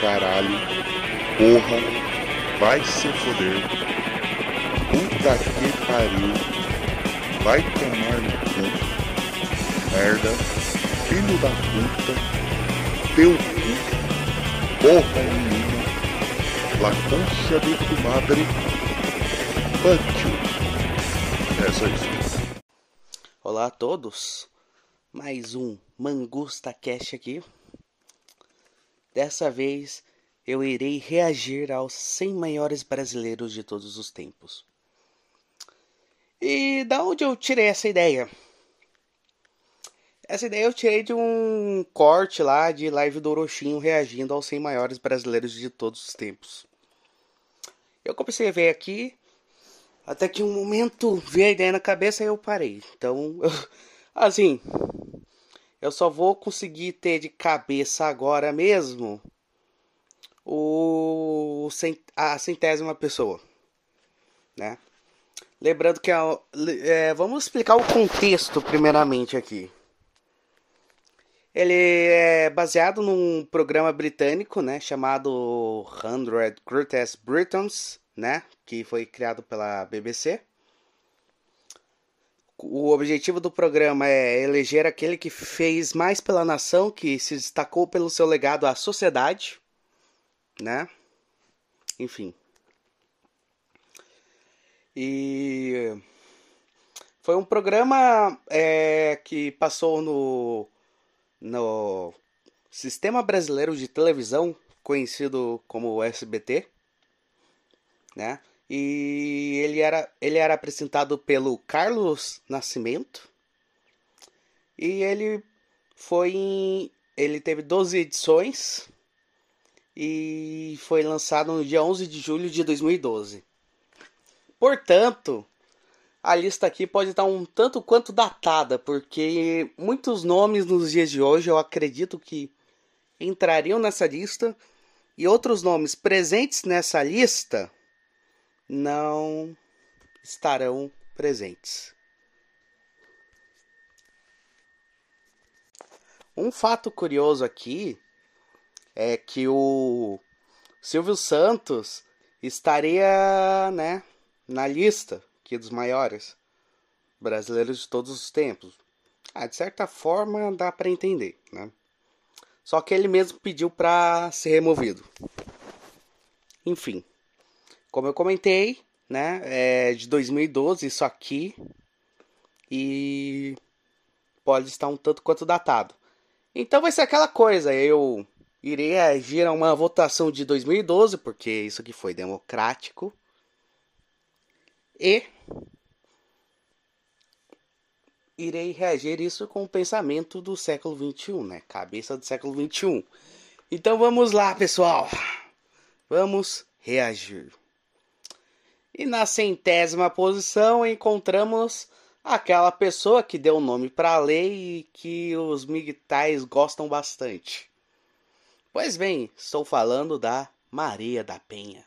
caralho, porra, vai se foder, puta que pariu, vai tomar no cu, merda, filho da puta, teu cu, porra nenhuma, la concha de tu madre, you. É só isso. Olá a todos, mais um Mangusta Cash aqui. Dessa vez eu irei reagir aos 100 maiores brasileiros de todos os tempos. E da onde eu tirei essa ideia? Essa ideia eu tirei de um corte lá de live do Orochinho reagindo aos 100 maiores brasileiros de todos os tempos. Eu comecei a ver aqui, até que um momento veio a ideia na cabeça e eu parei. Então, eu, assim, eu só vou conseguir ter de cabeça agora mesmo o a centésima pessoa, né? Lembrando que a, é, vamos explicar o contexto primeiramente aqui. Ele é baseado num programa britânico, né, chamado 100 Greatest Britons, né, que foi criado pela BBC. O objetivo do programa é eleger aquele que fez mais pela nação, que se destacou pelo seu legado à sociedade, né? Enfim. E foi um programa é, que passou no, no Sistema Brasileiro de Televisão, conhecido como SBT, né? E ele era, ele era apresentado pelo Carlos Nascimento. E ele foi em, ele teve 12 edições e foi lançado no dia 11 de julho de 2012. Portanto, a lista aqui pode estar um tanto quanto datada, porque muitos nomes nos dias de hoje eu acredito que entrariam nessa lista e outros nomes presentes nessa lista não estarão presentes. Um fato curioso aqui é que o Silvio Santos estaria, né, na lista aqui dos maiores brasileiros de todos os tempos. Ah, de certa forma dá para entender, né? Só que ele mesmo pediu para ser removido. Enfim. Como eu comentei, né? É de 2012 isso aqui. E pode estar um tanto quanto datado. Então vai ser aquela coisa, eu irei agir a uma votação de 2012, porque isso aqui foi democrático. E irei reagir isso com o pensamento do século 21, né? Cabeça do século 21. Então vamos lá, pessoal. Vamos reagir. E na centésima posição encontramos aquela pessoa que deu o nome para a lei e que os migtais gostam bastante. Pois bem, estou falando da Maria da Penha.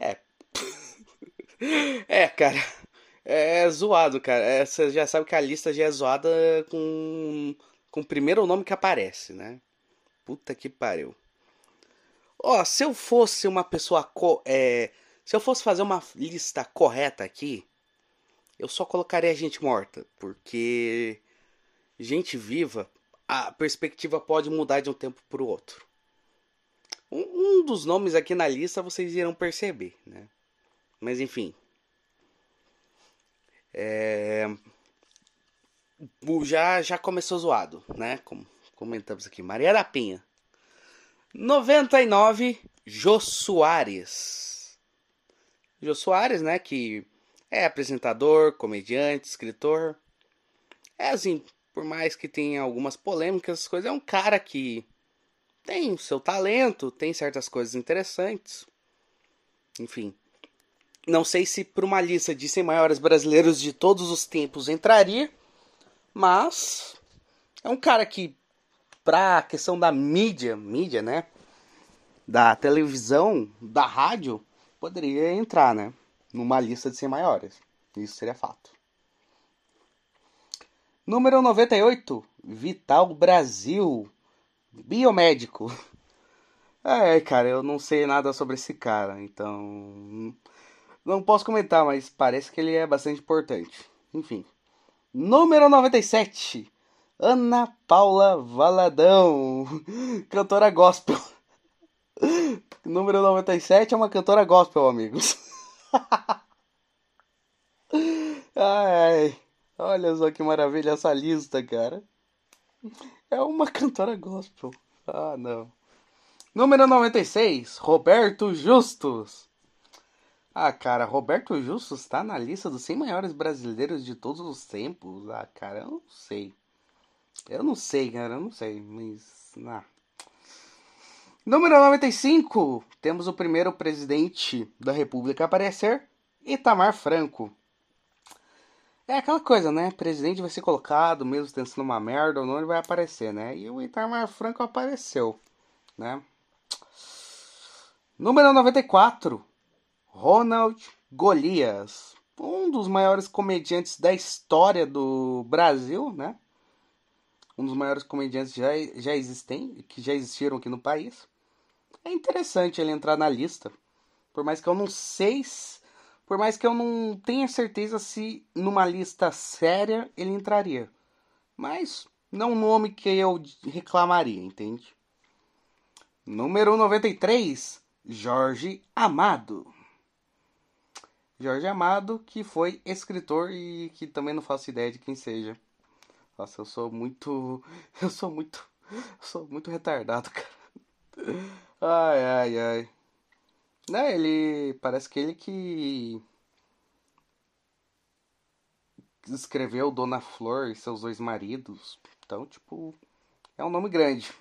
É. é, cara. É zoado, cara. É, você já sabe que a lista já é zoada com, com o primeiro nome que aparece, né? Puta que pariu. Ó, oh, se eu fosse uma pessoa co é, se eu fosse fazer uma lista correta aqui, eu só colocaria gente morta, porque gente viva, a perspectiva pode mudar de um tempo para o outro. Um, um, dos nomes aqui na lista vocês irão perceber, né? Mas enfim. É... Já, já começou zoado, né? Como comentamos aqui. Maria da Penha. 99, Jô Soares. Jô Soares, né, que é apresentador, comediante, escritor. É assim, por mais que tenha algumas polêmicas, essas coisas, é um cara que tem o seu talento, tem certas coisas interessantes. Enfim. Não sei se por uma lista de 100 maiores brasileiros de todos os tempos entraria, mas é um cara que, pra questão da mídia, mídia, né? Da televisão, da rádio, poderia entrar, né? Numa lista de 100 maiores. Isso seria fato. Número 98, Vital Brasil, biomédico. É, cara, eu não sei nada sobre esse cara, então. Não posso comentar, mas parece que ele é bastante importante. Enfim. Número 97. Ana Paula Valadão, cantora gospel. Número 97 é uma cantora gospel, amigos. ai, olha só que maravilha essa lista, cara. É uma cantora gospel. Ah, não. Número 96, Roberto Justus. Ah, cara, Roberto Justus tá na lista dos 100 maiores brasileiros de todos os tempos. Ah, cara, eu não sei. Eu não sei, cara, eu não sei, mas. Ah. Número 95, temos o primeiro presidente da República a aparecer, Itamar Franco. É aquela coisa, né? Presidente vai ser colocado, mesmo tendo sido uma merda ou não, ele vai aparecer, né? E o Itamar Franco apareceu, né? Número 94, Ronald Golias, um dos maiores comediantes da história do Brasil, né? Um dos maiores comediantes já, já existem, que já existiram aqui no país. É interessante ele entrar na lista, por mais que eu não sei, por mais que eu não tenha certeza se numa lista séria ele entraria. Mas não um nome que eu reclamaria, entende? Número 93, Jorge Amado. Jorge Amado, que foi escritor e que também não faço ideia de quem seja. Nossa, eu sou muito. Eu sou muito. Eu sou muito retardado, cara. Ai, ai, ai. Né, ele. Parece que ele que. Escreveu Dona Flor e seus dois maridos. Então, tipo. É um nome grande.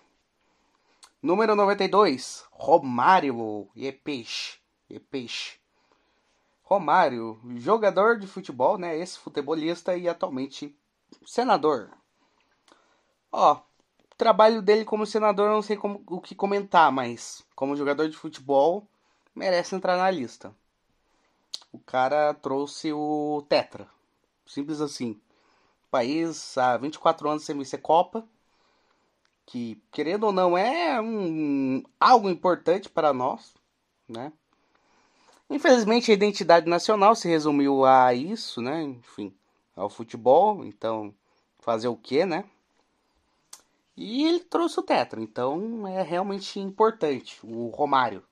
Número 92, Romário Epeixe. Epeixe. Romário, jogador de futebol, né? Esse futebolista e atualmente senador. Ó, trabalho dele como senador eu não sei como, o que comentar, mas como jogador de futebol merece entrar na lista. O cara trouxe o Tetra. Simples assim. País há 24 anos sem vencer Copa que querendo ou não é um, algo importante para nós, né? Infelizmente a identidade nacional se resumiu a isso, né? Enfim, ao futebol, então fazer o que, né? E ele trouxe o Tetra, então é realmente importante o Romário.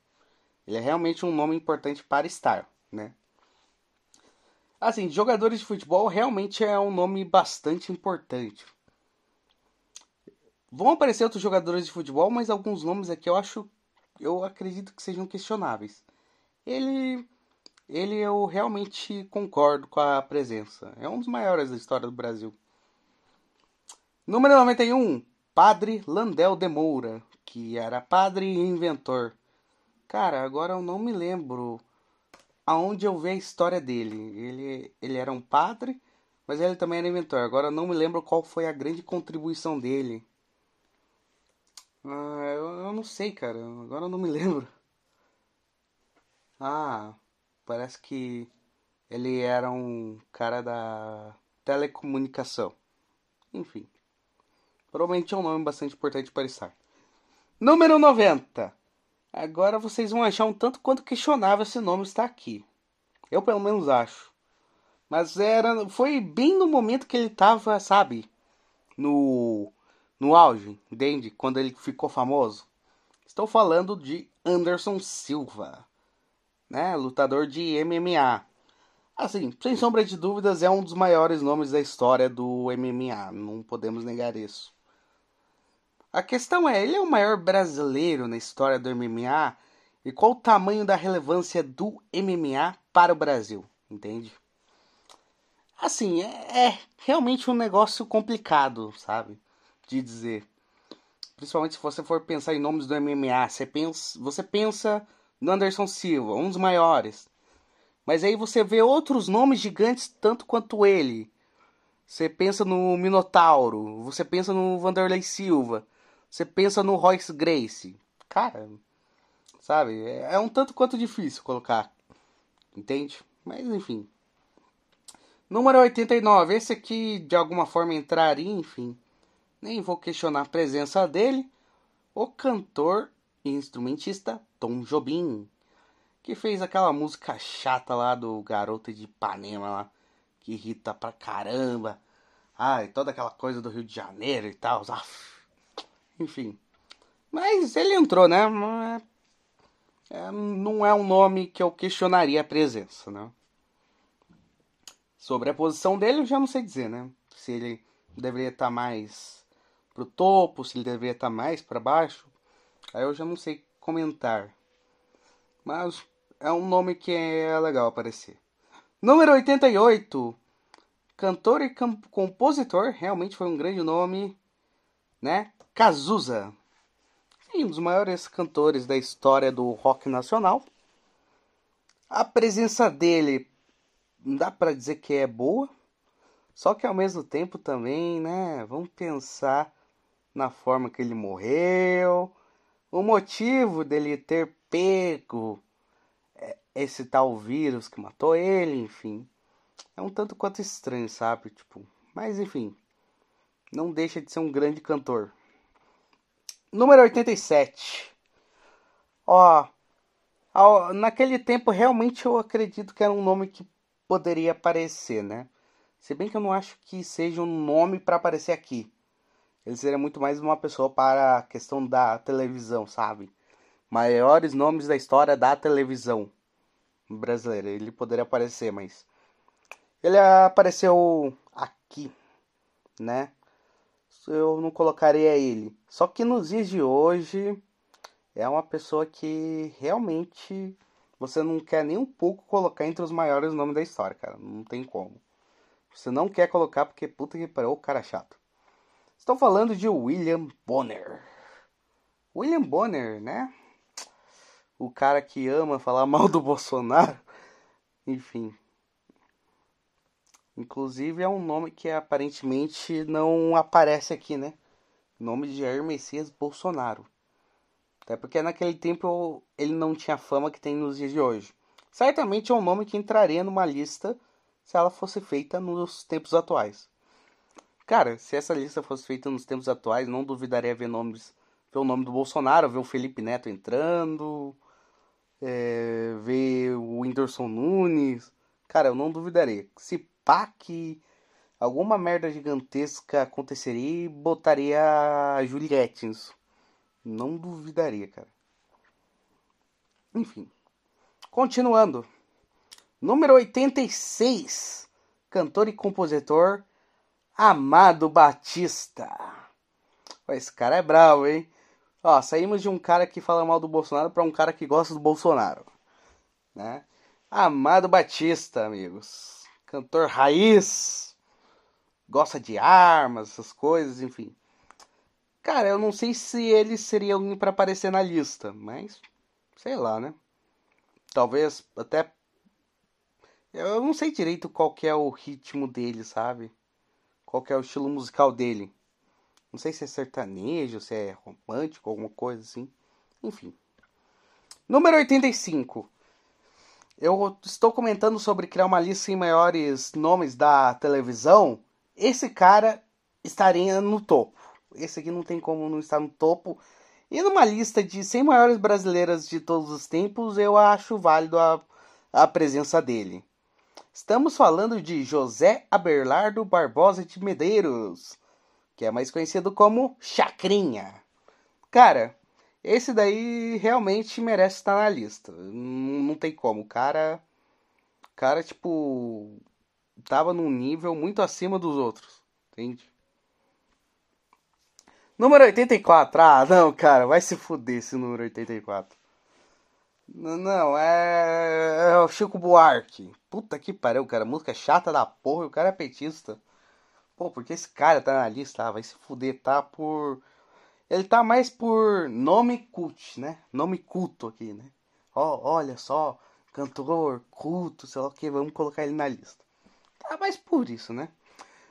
Ele é realmente um nome importante para estar, né? Assim, jogadores de futebol realmente é um nome bastante importante. Vão aparecer outros jogadores de futebol, mas alguns nomes aqui eu acho, eu acredito que sejam questionáveis. Ele, ele eu realmente concordo com a presença. É um dos maiores da história do Brasil. Número 91, Padre Landel de Moura, que era padre e inventor. Cara, agora eu não me lembro aonde eu vi a história dele. Ele, ele era um padre, mas ele também era inventor. Agora eu não me lembro qual foi a grande contribuição dele. Ah, eu, eu não sei, cara. Agora eu não me lembro. Ah, parece que ele era um cara da telecomunicação. Enfim. Provavelmente é um nome bastante importante para estar. Número 90. Agora vocês vão achar um tanto quanto questionável esse nome estar aqui. Eu pelo menos acho. Mas era, foi bem no momento que ele tava, sabe, no no auge, entende? Quando ele ficou famoso. Estou falando de Anderson Silva, né? Lutador de MMA. Assim, sem sombra de dúvidas, é um dos maiores nomes da história do MMA, não podemos negar isso. A questão é, ele é o maior brasileiro na história do MMA e qual o tamanho da relevância do MMA para o Brasil, entende? Assim, é, é realmente um negócio complicado, sabe? de dizer. Principalmente se você for pensar em nomes do MMA, você pensa, você pensa no Anderson Silva, um dos maiores. Mas aí você vê outros nomes gigantes tanto quanto ele. Você pensa no Minotauro, você pensa no Vanderlei Silva, você pensa no Royce Grace. Cara, sabe? É, é um tanto quanto difícil colocar. Entende? Mas enfim. Número 89. Esse aqui de alguma forma entraria, enfim nem vou questionar a presença dele, o cantor instrumentista Tom Jobim, que fez aquela música chata lá do Garoto de Ipanema lá, que irrita pra caramba. Ai, toda aquela coisa do Rio de Janeiro e tal. Enfim. Mas ele entrou, né? É, não é um nome que eu questionaria a presença, né? Sobre a posição dele, eu já não sei dizer, né? Se ele deveria estar mais pro topo, se ele deveria estar mais para baixo. Aí eu já não sei comentar. Mas é um nome que é legal aparecer. Número 88. Cantor e compositor, realmente foi um grande nome, né? Cazuza. um dos maiores cantores da história do rock nacional. A presença dele dá para dizer que é boa, só que ao mesmo tempo também, né? Vamos pensar na forma que ele morreu, o motivo dele ter pego é, esse tal vírus que matou ele, enfim. É um tanto quanto estranho, sabe? Tipo, mas enfim, não deixa de ser um grande cantor. Número 87. Ó, naquele tempo realmente eu acredito que era um nome que poderia aparecer, né? Se bem que eu não acho que seja um nome para aparecer aqui. Ele seria muito mais uma pessoa para a questão da televisão, sabe? Maiores nomes da história da televisão brasileira. Ele poderia aparecer, mas. Ele apareceu aqui, né? Eu não colocaria ele. Só que nos dias de hoje é uma pessoa que realmente você não quer nem um pouco colocar entre os maiores nomes da história, cara. Não tem como. Você não quer colocar porque puta que pariu, cara chato. Estou falando de William Bonner. William Bonner, né? O cara que ama falar mal do Bolsonaro. Enfim. Inclusive é um nome que aparentemente não aparece aqui, né? Nome de Jair Messias Bolsonaro. Até porque naquele tempo ele não tinha a fama que tem nos dias de hoje. Certamente é um nome que entraria numa lista se ela fosse feita nos tempos atuais. Cara, se essa lista fosse feita nos tempos atuais, não duvidaria ver nomes, ver o nome do Bolsonaro, ver o Felipe Neto entrando, é, ver o Whindersson Nunes. Cara, eu não duvidaria. Se pá que alguma merda gigantesca aconteceria e botaria a Juliette nisso. Não duvidaria, cara. Enfim. Continuando. Número 86. Cantor e compositor Amado Batista. Esse cara é bravo, hein? Ó, saímos de um cara que fala mal do Bolsonaro para um cara que gosta do Bolsonaro, né? Amado Batista, amigos. Cantor raiz. Gosta de armas, essas coisas, enfim. Cara, eu não sei se ele seria alguém para aparecer na lista, mas sei lá, né? Talvez até eu não sei direito qual é o ritmo dele, sabe? qual é o estilo musical dele. Não sei se é sertanejo, se é romântico, alguma coisa assim. Enfim. Número 85. Eu estou comentando sobre criar uma lista sem maiores nomes da televisão. Esse cara estaria no topo. Esse aqui não tem como não estar no topo. E numa lista de 100 maiores brasileiras de todos os tempos, eu acho válido a, a presença dele. Estamos falando de José Abelardo Barbosa de Medeiros, que é mais conhecido como Chacrinha. Cara, esse daí realmente merece estar na lista. Não, tem como. O cara. cara, tipo. Tava num nível muito acima dos outros. Entende? Número 84. Ah, não, cara. Vai se fuder esse número 84. Não, é... é o Chico Buarque. Puta que pariu, cara. Música chata da porra e o cara é petista. Pô, porque esse cara tá na lista, ah, vai se fuder, tá por. Ele tá mais por nome cult, né? Nome culto aqui, né? Ó, oh, olha só, cantor, culto, sei lá o que, vamos colocar ele na lista. Tá mais por isso, né?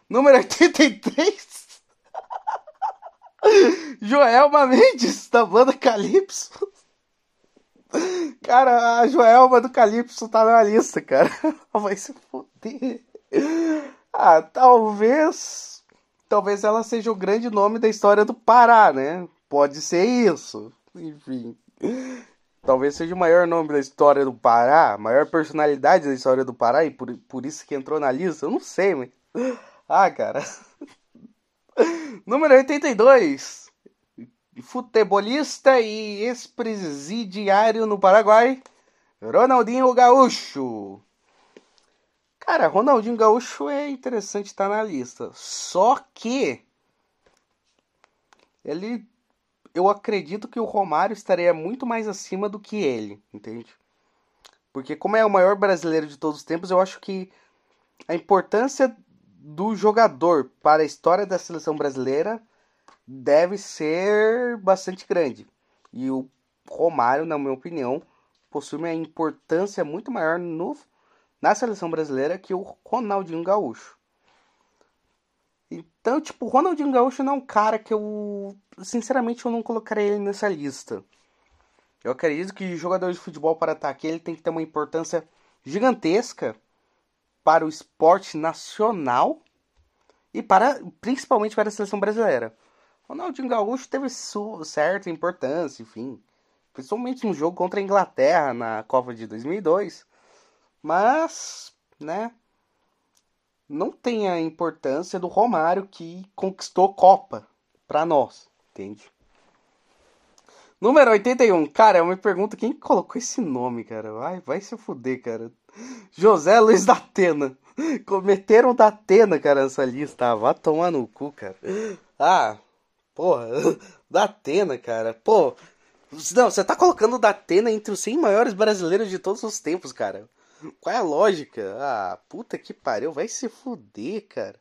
Número 83. Joelma Mendes, da banda Calypso. Cara, a Joelma do Calypso tá na lista, cara. Vai se foder. Ah, talvez. Talvez ela seja o grande nome da história do Pará, né? Pode ser isso. Enfim. Talvez seja o maior nome da história do Pará, a maior personalidade da história do Pará, e por, por isso que entrou na lista. Eu não sei, mas. Ah, cara. Número 82. Futebolista e ex-presidiário no Paraguai, Ronaldinho Gaúcho. Cara, Ronaldinho Gaúcho é interessante estar tá na lista. Só que ele eu acredito que o Romário estaria muito mais acima do que ele, entende? Porque como é o maior brasileiro de todos os tempos, eu acho que a importância do jogador para a história da seleção brasileira deve ser bastante grande. E o Romário, na minha opinião, possui uma importância muito maior no, na seleção brasileira que o Ronaldinho Gaúcho. Então, tipo, Ronaldinho Gaúcho não é um cara que eu. Sinceramente, eu não colocaria ele nessa lista. Eu acredito que jogador de futebol para ataque ele tem que ter uma importância gigantesca para o esporte nacional e para principalmente para a seleção brasileira. Ronaldinho Gaúcho teve certa importância, enfim, principalmente um jogo contra a Inglaterra na Copa de 2002, mas, né, não tem a importância do Romário que conquistou Copa para nós, entende? Número 81. Cara, eu me pergunto quem colocou esse nome, cara. Vai, vai se fuder, cara. José Luiz da Atena. Cometeram da Atena, cara, essa lista. Ah, vá tomar no cu, cara. Ah, porra. Da Atena, cara. Pô. Não, você tá colocando da Atena entre os 100 maiores brasileiros de todos os tempos, cara. Qual é a lógica? Ah, puta que pariu, vai se fuder, cara.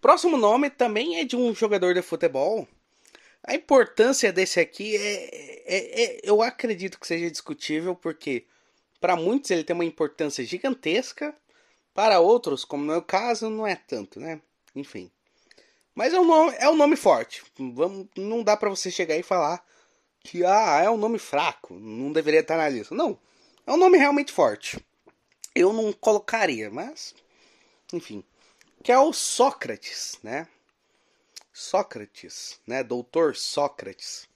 Próximo nome também é de um jogador de futebol. A importância desse aqui é, é, é eu acredito que seja discutível porque para muitos ele tem uma importância gigantesca, para outros, como no meu caso, não é tanto, né? Enfim. Mas é um nome, é um nome forte. Vamos, não dá para você chegar e falar que ah, é um nome fraco, não deveria estar na lista. Não. É um nome realmente forte. Eu não colocaria, mas. Enfim. Que é o Sócrates, né? Sócrates, né? Doutor Sócrates.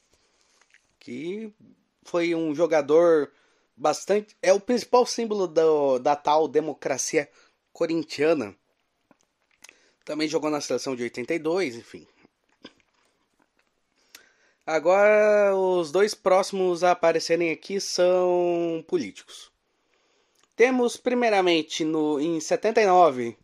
Que foi um jogador bastante. É o principal símbolo do, da tal democracia corintiana. Também jogou na seleção de 82, enfim. Agora, os dois próximos a aparecerem aqui são políticos. Temos, primeiramente, no, em 79,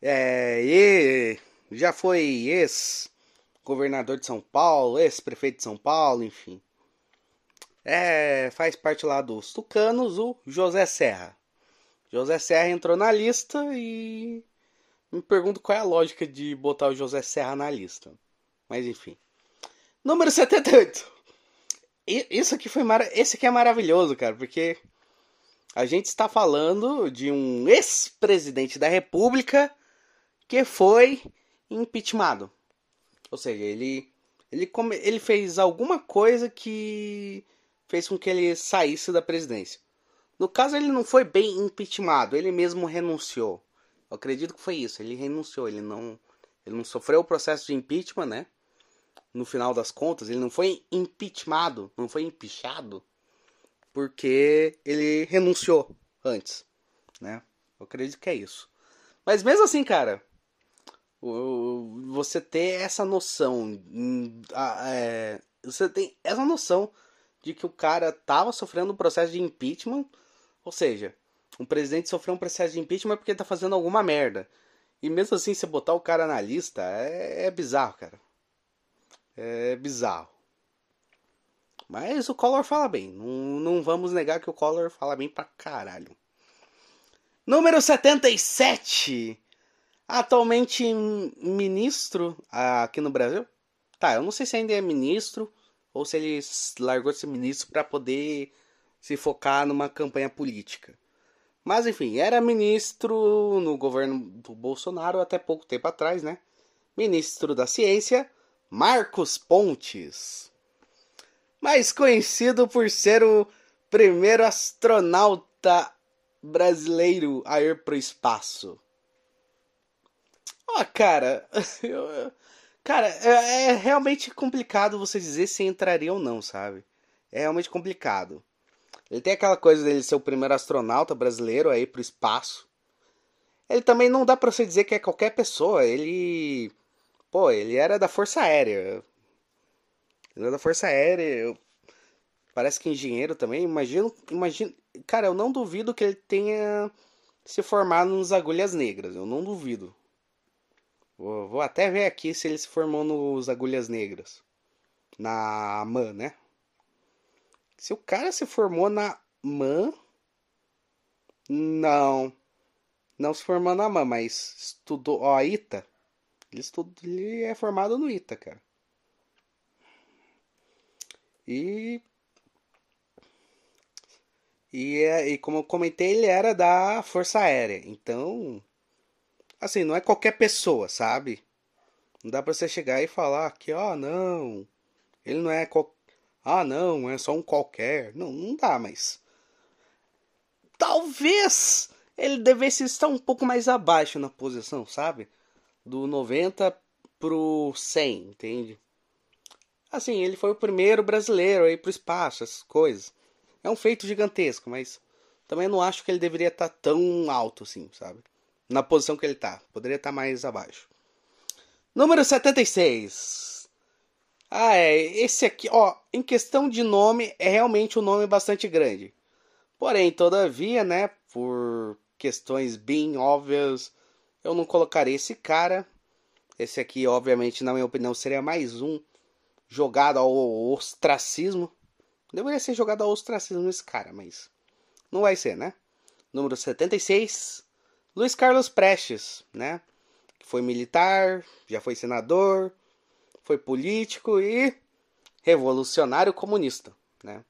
é, e já foi ex-governador de São Paulo, ex-prefeito de São Paulo, enfim. É, faz parte lá dos tucanos, o José Serra. José Serra entrou na lista e me pergunto qual é a lógica de botar o José Serra na lista. Mas enfim. Número 78. Isso aqui foi mar... Esse aqui é maravilhoso, cara, porque a gente está falando de um ex-presidente da República que foi impeachmentado. Ou seja, ele ele, come... ele fez alguma coisa que fez com que ele saísse da presidência. No caso, ele não foi bem impeachmentado, ele mesmo renunciou. Eu acredito que foi isso, ele renunciou, ele não ele não sofreu o processo de impeachment, né? No final das contas, ele não foi impeachmentado, não foi empichado, porque ele renunciou antes, né? Eu acredito que é isso. Mas mesmo assim, cara, você ter essa noção, é, você tem essa noção de que o cara tava sofrendo um processo de impeachment, ou seja, um presidente sofreu um processo de impeachment porque tá fazendo alguma merda. E mesmo assim, você botar o cara na lista é, é bizarro, cara. É bizarro. Mas o Collor fala bem. Não, não vamos negar que o Collor fala bem pra caralho. Número 77. Atualmente ministro aqui no Brasil. Tá, eu não sei se ainda é ministro ou se ele largou ser ministro para poder se focar numa campanha política. Mas enfim, era ministro no governo do Bolsonaro até pouco tempo atrás, né? Ministro da Ciência Marcos Pontes, mais conhecido por ser o primeiro astronauta brasileiro a ir para o espaço. Ó, oh, cara, Cara, é, é, realmente complicado você dizer se entraria ou não, sabe? É realmente complicado. Ele tem aquela coisa dele ser o primeiro astronauta brasileiro aí pro espaço. Ele também não dá pra você dizer que é qualquer pessoa. Ele. Pô, ele era da Força Aérea. Ele era da Força Aérea. Parece que engenheiro também. Imagino. Imagino. Cara, eu não duvido que ele tenha se formado nos Agulhas Negras. Eu não duvido. Vou, vou até ver aqui se ele se formou nos Agulhas Negras. Na MAN, né? Se o cara se formou na MAN. Não. Não se formou na MAN, mas estudou. Ó, a ITA. Ele, estudou, ele é formado no ITA, cara. E. E, é, e como eu comentei, ele era da Força Aérea. Então. Assim, não é qualquer pessoa, sabe? Não dá pra você chegar e falar que, ó, oh, não. Ele não é. Ah, não, é só um qualquer. Não, não dá, mas. Talvez ele devesse estar um pouco mais abaixo na posição, sabe? Do 90 pro 100, entende? Assim, ele foi o primeiro brasileiro a ir pro espaço, essas coisas. É um feito gigantesco, mas também não acho que ele deveria estar tão alto assim, sabe? Na posição que ele tá. Poderia estar mais abaixo. Número 76. Ah, é. Esse aqui, ó. Em questão de nome, é realmente um nome bastante grande. Porém, todavia, né? Por questões bem óbvias, eu não colocaria esse cara. Esse aqui, obviamente, na minha opinião, seria mais um jogado ao ostracismo. Deveria ser jogado ao ostracismo esse cara, mas não vai ser, né? Número 76, Luiz Carlos Prestes, né? Foi militar, já foi senador, foi político e revolucionário comunista, né?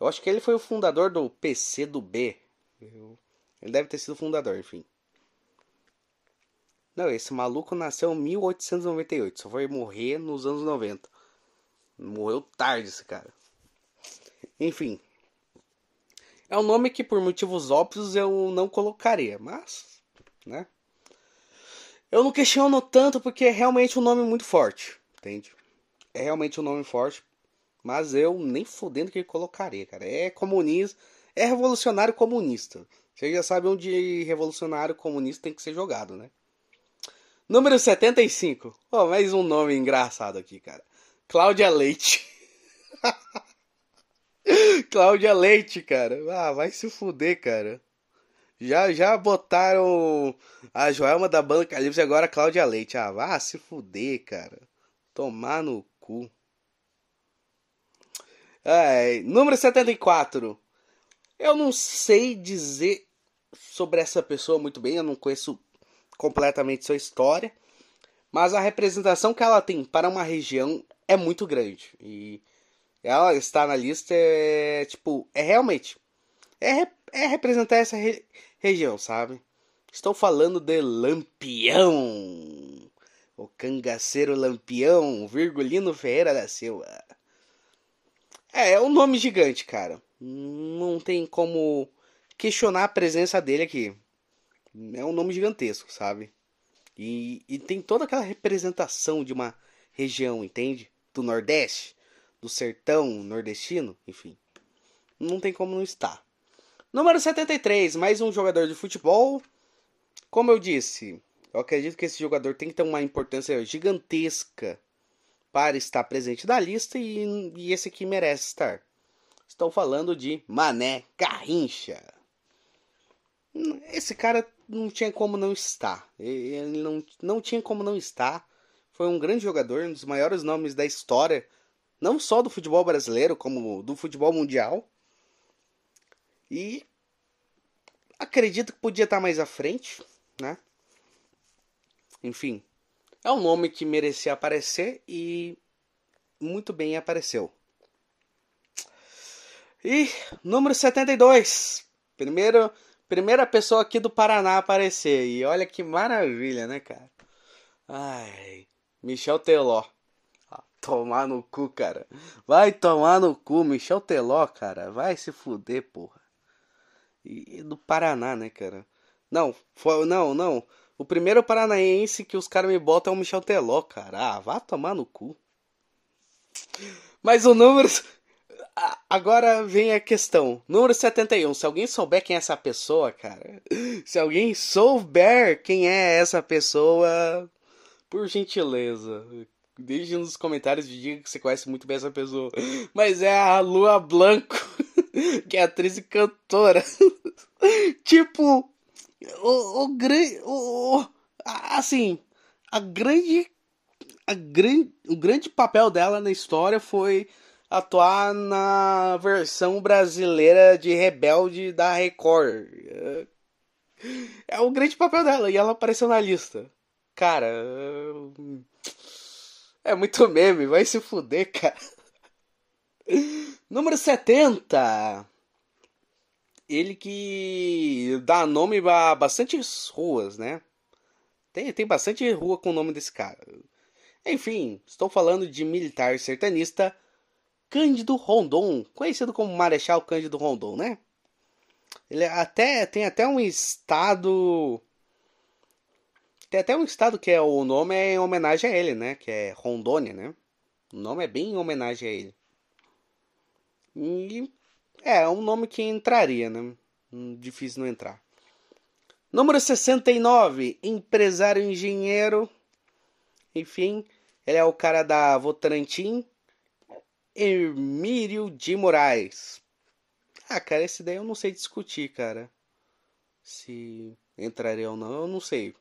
Eu acho que ele foi o fundador do PC do B. Ele deve ter sido fundador, enfim. Não, esse maluco nasceu em 1898, só foi morrer nos anos 90. Morreu tarde esse cara. Enfim. É um nome que por motivos óbvios eu não colocaria, mas, né? Eu não questiono tanto porque é realmente um nome muito forte, entende? É realmente um nome forte, mas eu nem fudendo que colocaria, cara. É comunista, é revolucionário comunista. Você já sabe onde revolucionário comunista tem que ser jogado, né? Número 75. Oh, mais um nome engraçado aqui, cara. Cláudia Leite. Cláudia Leite, cara. Ah, vai se fuder, cara. Já, já botaram a Joelma da Banca Livre e agora a Cláudia Leite. Ah, vá se fuder, cara. Tomar no cu. É, número 74. Eu não sei dizer sobre essa pessoa muito bem, eu não conheço completamente sua história, mas a representação que ela tem para uma região é muito grande. E ela está na lista, é, tipo, é realmente. É, é representar essa re, região, sabe? Estou falando de Lampião. O cangaceiro Lampião, Virgulino Ferreira da Silva. É, é um nome gigante, cara. Não tem como questionar a presença dele aqui. É um nome gigantesco, sabe? E, e tem toda aquela representação de uma região, entende? Do Nordeste do sertão nordestino, enfim. Não tem como não estar. Número 73, mais um jogador de futebol. Como eu disse, eu acredito que esse jogador tem que ter uma importância gigantesca para estar presente na lista e, e esse aqui merece estar. Estou falando de Mané Garrincha. Esse cara não tinha como não estar. Ele não, não tinha como não estar. Foi um grande jogador, um dos maiores nomes da história não só do futebol brasileiro, como do futebol mundial. E acredito que podia estar mais à frente, né? Enfim, é um nome que merecia aparecer e muito bem apareceu. E número 72. Primeiro, primeira pessoa aqui do Paraná a aparecer. E olha que maravilha, né, cara? Ai, Michel Teló tomar no cu, cara. Vai tomar no cu, Michel Teló, cara. Vai se fuder, porra. E, do Paraná, né, cara? Não, foi, não, não. O primeiro paranaense que os caras me botam é o Michel Teló, cara. Ah, vá tomar no cu. Mas o número. Agora vem a questão. Número 71. Se alguém souber quem é essa pessoa, cara. Se alguém souber quem é essa pessoa, por gentileza, deixe nos comentários e diga que você conhece muito bem essa pessoa. Mas é a Lua Blanco, que é atriz e cantora. tipo, o, o grande. Assim, a grande. A grande, o grande papel dela na história foi atuar na versão brasileira de Rebelde da Record. É o grande papel dela e ela apareceu na lista. Cara, é muito meme, vai se fuder, cara. Número 70. Ele que dá nome a bastante ruas, né? Tem, tem bastante rua com o nome desse cara. Enfim, estou falando de militar sertanista Cândido Rondon, conhecido como Marechal Cândido Rondon, né? Ele até tem até um estado tem até um estado que é o nome é em homenagem a ele, né? Que é Rondônia, né? O nome é bem em homenagem a ele. E é um nome que entraria, né? Hum, difícil não entrar. Número 69, empresário engenheiro. Enfim, ele é o cara da Votorantim. Hermílio de Moraes. Ah, cara, esse daí eu não sei discutir, cara. Se entraria ou não, eu não sei.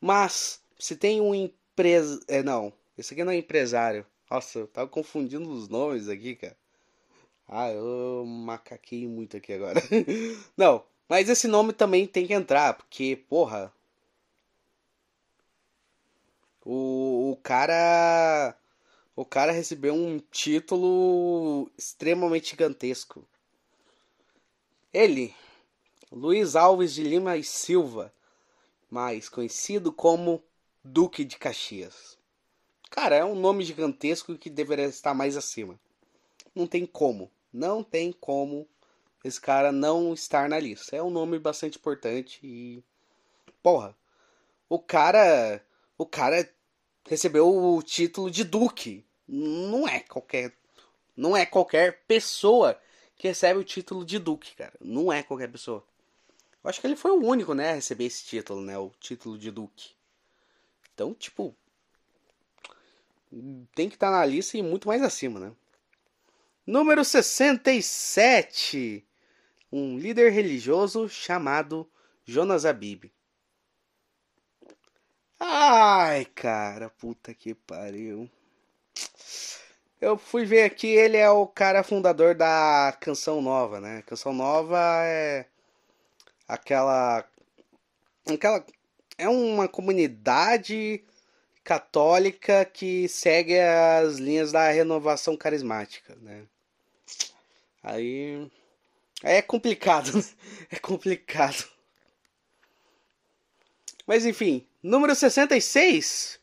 Mas, se tem um empresa. É, não. Esse aqui não é empresário. Nossa, eu tava confundindo os nomes aqui, cara. Ah, eu macaquei muito aqui agora. não, mas esse nome também tem que entrar, porque, porra. O, o cara. O cara recebeu um título extremamente gigantesco. Ele, Luiz Alves de Lima e Silva, mais conhecido como Duque de Caxias. Cara, é um nome gigantesco que deveria estar mais acima. Não tem como, não tem como esse cara não estar na lista. É um nome bastante importante e porra, o cara, o cara recebeu o título de duque. Não é qualquer não é qualquer pessoa que recebe o título de duque, cara. Não é qualquer pessoa. Eu acho que ele foi o único, né, a receber esse título, né? O título de Duque. Então, tipo. Tem que estar tá na lista e muito mais acima, né? Número 67. Um líder religioso chamado Jonas Abib. Ai, cara, puta que pariu. Eu fui ver aqui, ele é o cara fundador da Canção Nova, né? Canção Nova é aquela aquela é uma comunidade católica que segue as linhas da renovação carismática, né? Aí, é complicado, né? é complicado. Mas enfim, número 66,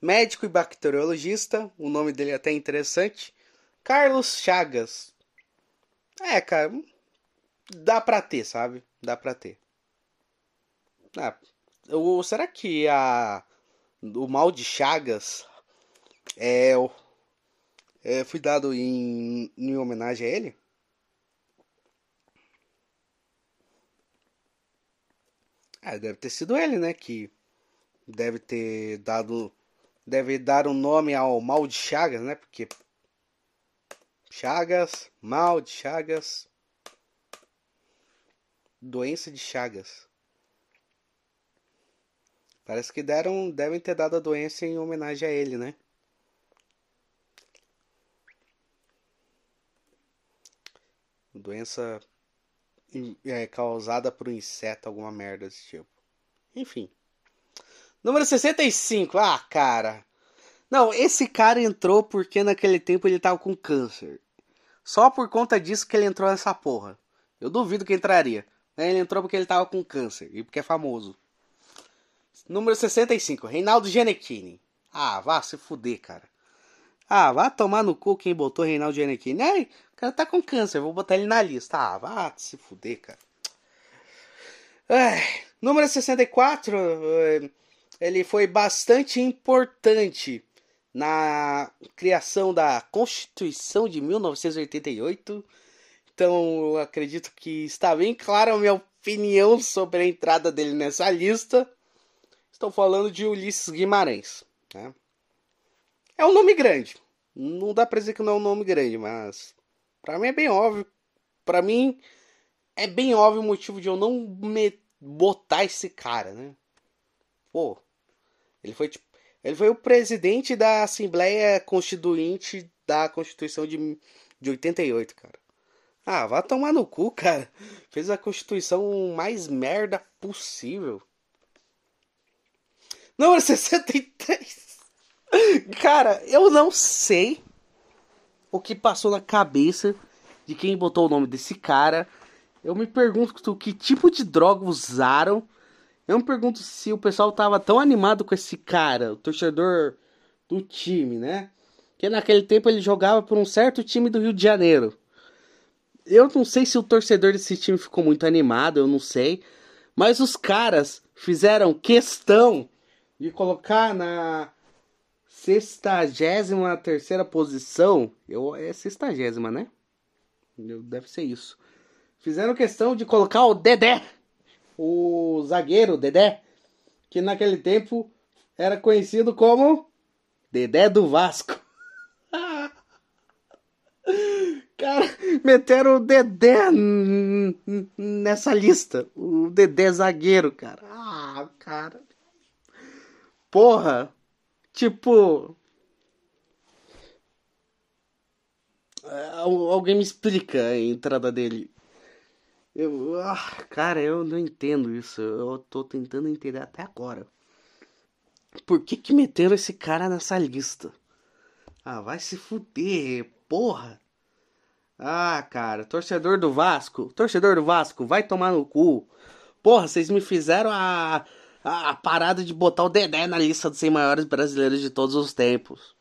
médico e bacteriologista, o nome dele é até interessante, Carlos Chagas. É, cara, dá pra ter, sabe? Dá pra ter. Ah, será que a, o mal de Chagas é, é, foi dado em, em homenagem a ele? Ah, deve ter sido ele, né? Que deve ter dado. Deve dar um nome ao mal de Chagas, né? Porque. Chagas, mal de Chagas doença de Chagas. Parece que deram, devem ter dado a doença em homenagem a ele, né? Doença é, causada por um inseto, alguma merda desse tipo. Enfim. Número 65. Ah, cara. Não, esse cara entrou porque naquele tempo ele tava com câncer. Só por conta disso que ele entrou nessa porra. Eu duvido que entraria. Né? Ele entrou porque ele tava com câncer e porque é famoso. Número 65, Reinaldo Gianecchini. Ah, vá se fuder, cara. Ah, vá tomar no cu quem botou Reinaldo Gianecchini. Ai, o cara tá com câncer, vou botar ele na lista. Ah, vá se fuder, cara. Ai, Número 64, eh, ele foi bastante importante na criação da Constituição de 1988. Então, acredito que está bem clara a minha opinião sobre a entrada dele nessa lista. Estou falando de Ulisses Guimarães. Né? É um nome grande. Não dá pra dizer que não é um nome grande, mas para mim é bem óbvio. Para mim é bem óbvio o motivo de eu não botar esse cara, né? Pô, ele foi tipo, ele foi o presidente da Assembleia Constituinte da Constituição de, de 88, cara. Ah, vá tomar no cu, cara. Fez a Constituição mais merda possível. Número 63. Cara, eu não sei o que passou na cabeça de quem botou o nome desse cara. Eu me pergunto que tipo de droga usaram. Eu me pergunto se o pessoal tava tão animado com esse cara, o torcedor do time, né? Que naquele tempo ele jogava por um certo time do Rio de Janeiro. Eu não sei se o torcedor desse time ficou muito animado, eu não sei. Mas os caras fizeram questão de colocar na sextagésima terceira posição. Eu, é sextagésima, né? Deve ser isso. Fizeram questão de colocar o Dedé, o zagueiro Dedé, que naquele tempo era conhecido como Dedé do Vasco. Cara, meteram o Dedé nessa lista. O Dedé zagueiro, cara. Ah, cara. Porra, Tipo. É, alguém me explica a entrada dele. Eu. Ah, cara, eu não entendo isso. Eu tô tentando entender até agora. Por que que meteram esse cara nessa lista? Ah, vai se fuder, porra. Ah, cara, torcedor do Vasco, torcedor do Vasco, vai tomar no cu. Porra, vocês me fizeram a a, parada de botar o Dedé na lista dos 100 maiores brasileiros de todos os tempos.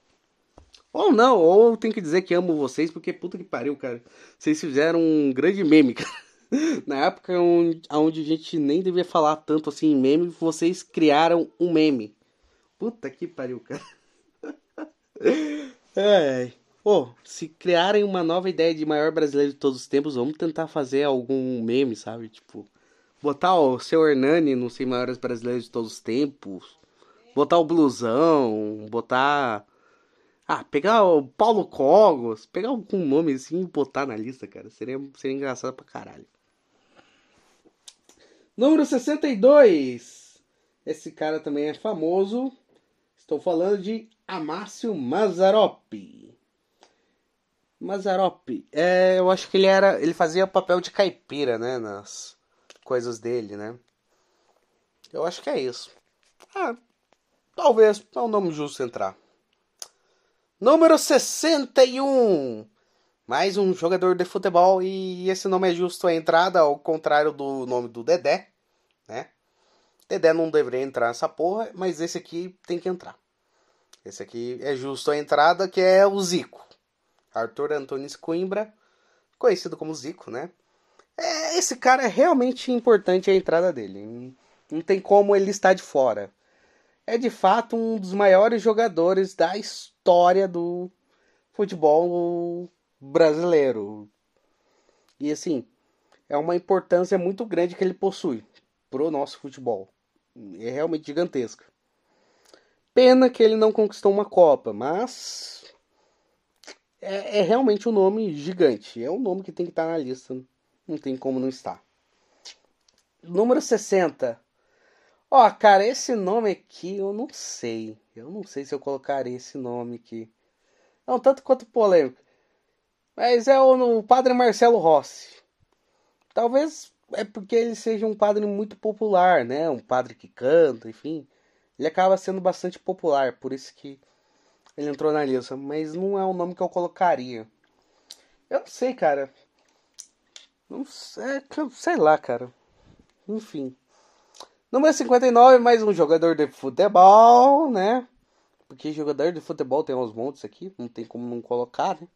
Ou não, ou tem que dizer que amo vocês, porque puta que pariu, cara. Vocês fizeram um grande meme, cara. Na época onde, onde a gente nem devia falar tanto assim em meme, vocês criaram um meme. Puta que pariu, cara. É. Pô, se criarem uma nova ideia de maior brasileiro de todos os tempos, vamos tentar fazer algum meme, sabe? Tipo, Botar o seu Hernani nos 100 maiores brasileiros de todos os tempos. Botar o Blusão. Botar. Ah, pegar o Paulo Cogos. Pegar algum nome assim e botar na lista, cara. Seria, seria engraçado pra caralho. Número 62. Esse cara também é famoso. Estou falando de Amácio Mazzaropi. Mazzaropi. É, eu acho que ele era. Ele fazia papel de caipira, né? Nas coisas dele, né? Eu acho que é isso. Ah, talvez é um nome justo entrar. Número 61. Mais um jogador de futebol e esse nome é justo a entrada, ao contrário do nome do Dedé, né? Dedé não deveria entrar nessa porra, mas esse aqui tem que entrar. Esse aqui é justo a entrada, que é o Zico. Arthur Antunes Coimbra, conhecido como Zico, né? É, esse cara é realmente importante a entrada dele. Não tem como ele estar de fora. É de fato um dos maiores jogadores da história do futebol brasileiro. E assim, é uma importância muito grande que ele possui pro nosso futebol. É realmente gigantesca. Pena que ele não conquistou uma Copa, mas é, é realmente um nome gigante. É um nome que tem que estar na lista não tem como não estar. Número 60. Ó, oh, cara, esse nome aqui eu não sei. Eu não sei se eu colocaria esse nome aqui. Não, tanto quanto polêmico. Mas é o, o Padre Marcelo Rossi. Talvez é porque ele seja um padre muito popular, né? Um padre que canta, enfim. Ele acaba sendo bastante popular, por isso que ele entrou na lista. Mas não é um nome que eu colocaria. Eu não sei, cara. Não sei, sei lá, cara. Enfim. Número 59, mais um jogador de futebol, né? Porque jogador de futebol tem uns montes aqui, não tem como não colocar, né?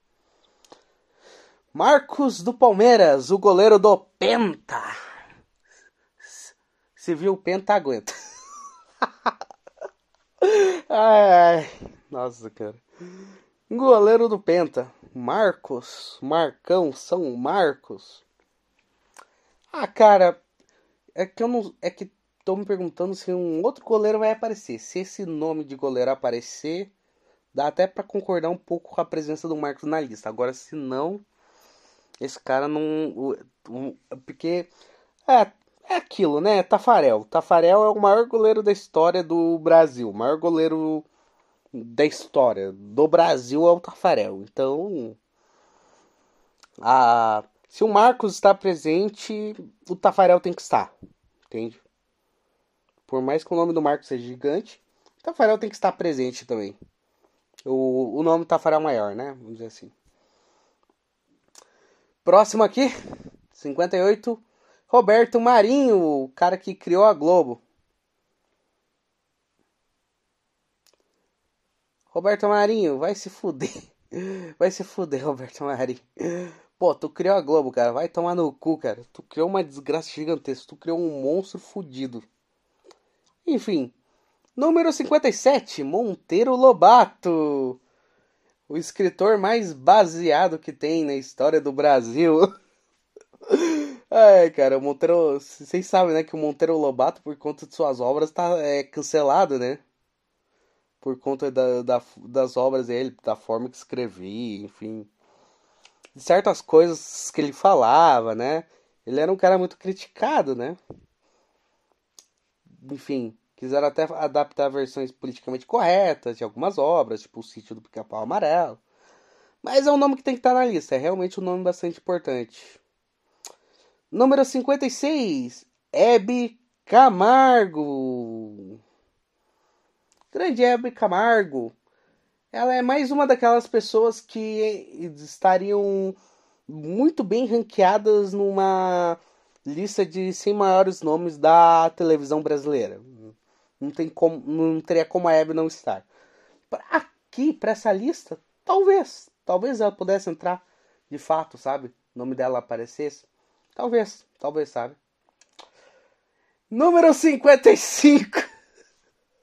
Marcos do Palmeiras, o goleiro do Penta. Se viu o Penta, aguenta. ai, nossa, cara. Goleiro do Penta. Marcos. Marcão. São Marcos. Ah, cara. É que eu não. É que tô me perguntando se um outro goleiro vai aparecer. Se esse nome de goleiro aparecer, dá até para concordar um pouco com a presença do Marcos na lista. Agora, se não, esse cara não. Porque. É, é aquilo, né? Tafarel. Tafarel é o maior goleiro da história do Brasil. O maior goleiro da história do Brasil é o Tafarel. Então. A, se o Marcos está presente, o Tafarel tem que estar. Entende? Por mais que o nome do Marcos seja gigante, o Tafarel tem que estar presente também. O, o nome Tafarel maior, né? Vamos dizer assim. Próximo aqui, 58, Roberto Marinho, o cara que criou a Globo. Roberto Marinho, vai se fuder. Vai se fuder, Roberto Marinho. Pô, tu criou a Globo, cara. Vai tomar no cu, cara. Tu criou uma desgraça gigantesca. Tu criou um monstro fudido. Enfim. Número 57, Monteiro Lobato. O escritor mais baseado que tem na história do Brasil. Ai, cara, o Monteiro. Vocês sabem, né, que o Monteiro Lobato, por conta de suas obras, tá é, cancelado, né? Por conta da, da, das obras dele, da forma que escrevia, enfim. De certas coisas que ele falava, né? Ele era um cara muito criticado, né? Enfim, quiseram até adaptar versões politicamente corretas de algumas obras, tipo o Sítio do Pica-Pau Amarelo. Mas é um nome que tem que estar na lista, é realmente um nome bastante importante. Número 56, Hebe Camargo. Grande Hebe Camargo. Ela é mais uma daquelas pessoas que estariam muito bem ranqueadas numa lista de 100 maiores nomes da televisão brasileira. Não, tem como, não teria como a Hebe não estar. Aqui, para essa lista, talvez. Talvez ela pudesse entrar de fato, sabe? O nome dela aparecesse. Talvez, talvez, sabe? Número 55.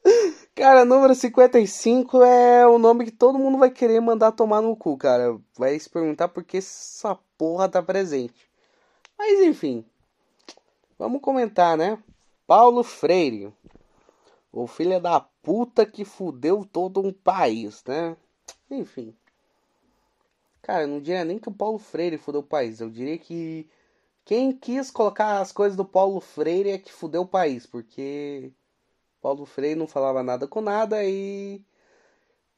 Cara, número 55 é o nome que todo mundo vai querer mandar tomar no cu, cara. Vai se perguntar por que essa porra tá presente. Mas enfim. Vamos comentar, né? Paulo Freire. O filho da puta que fudeu todo um país, né? Enfim. Cara, eu não diria nem que o Paulo Freire fudeu o país. Eu diria que quem quis colocar as coisas do Paulo Freire é que fudeu o país, porque Paulo Freire não falava nada com nada e.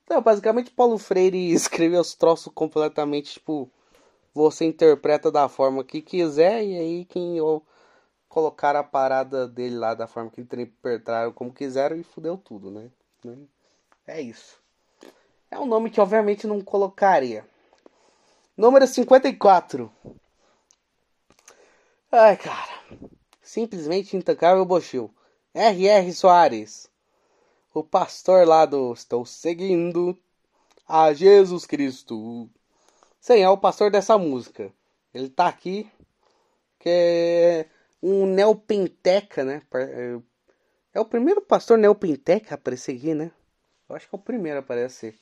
Não, basicamente Paulo Freire escreveu os troços completamente tipo. Você interpreta da forma que quiser e aí quem eu colocar a parada dele lá da forma que interpretaram como quiseram e fudeu tudo, né? É isso. É um nome que obviamente não colocaria. Número 54. Ai, cara. Simplesmente intancável Bochil. R.R. Soares. O pastor lá do Estou Seguindo a Jesus Cristo. Sim, é o pastor dessa música. Ele tá aqui. Que um neopenteca, né? É o primeiro pastor neopenteca a aqui, né? Eu acho que é o primeiro a aparecer.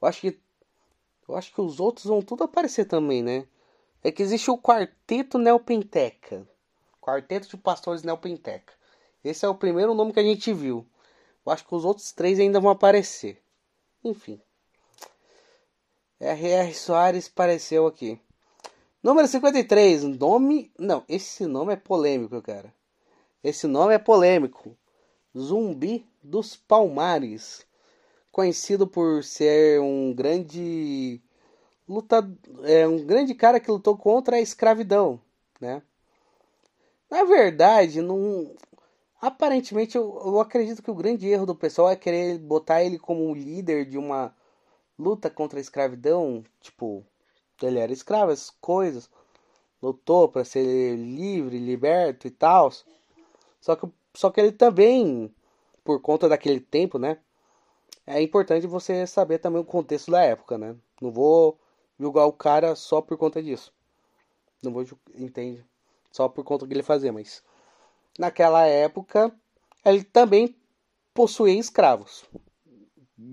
Eu acho que. Eu acho que os outros vão tudo aparecer também, né? é que existe o Quarteto Neopenteca. Quarteto de Pastores Neopenteca. Esse é o primeiro nome que a gente viu. Eu acho que os outros três ainda vão aparecer. Enfim. R.R. Soares apareceu aqui. Número 53. Nome. Não, esse nome é polêmico, cara. Esse nome é polêmico. Zumbi dos Palmares. Conhecido por ser um grande luta, é um grande cara que lutou contra a escravidão, né? Na verdade, não, aparentemente eu, eu acredito que o grande erro do pessoal é querer botar ele como líder de uma luta contra a escravidão, tipo, ele era escravo, essas coisas, lutou para ser livre, liberto e tal. Só que, só que ele também, por conta daquele tempo, né? É importante você saber também o contexto da época, né? Não vou julgar o cara só por conta disso. Não vou entende? Só por conta do que ele fazia, mas naquela época, ele também possuía escravos.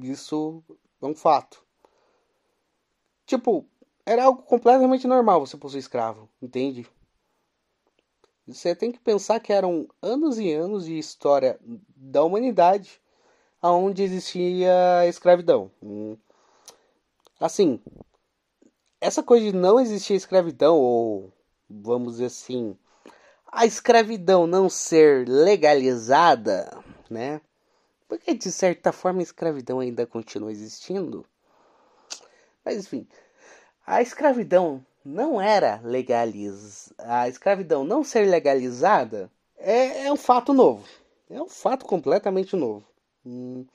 Isso é um fato. Tipo, era algo completamente normal você possuir escravo, entende? Você tem que pensar que eram anos e anos de história da humanidade onde existia escravidão. Assim, essa coisa de não existir escravidão, ou vamos dizer assim, a escravidão não ser legalizada, né? Porque de certa forma a escravidão ainda continua existindo. Mas enfim, a escravidão não era legalizada. A escravidão não ser legalizada é, é, um fato novo. É um fato completamente novo. Hum,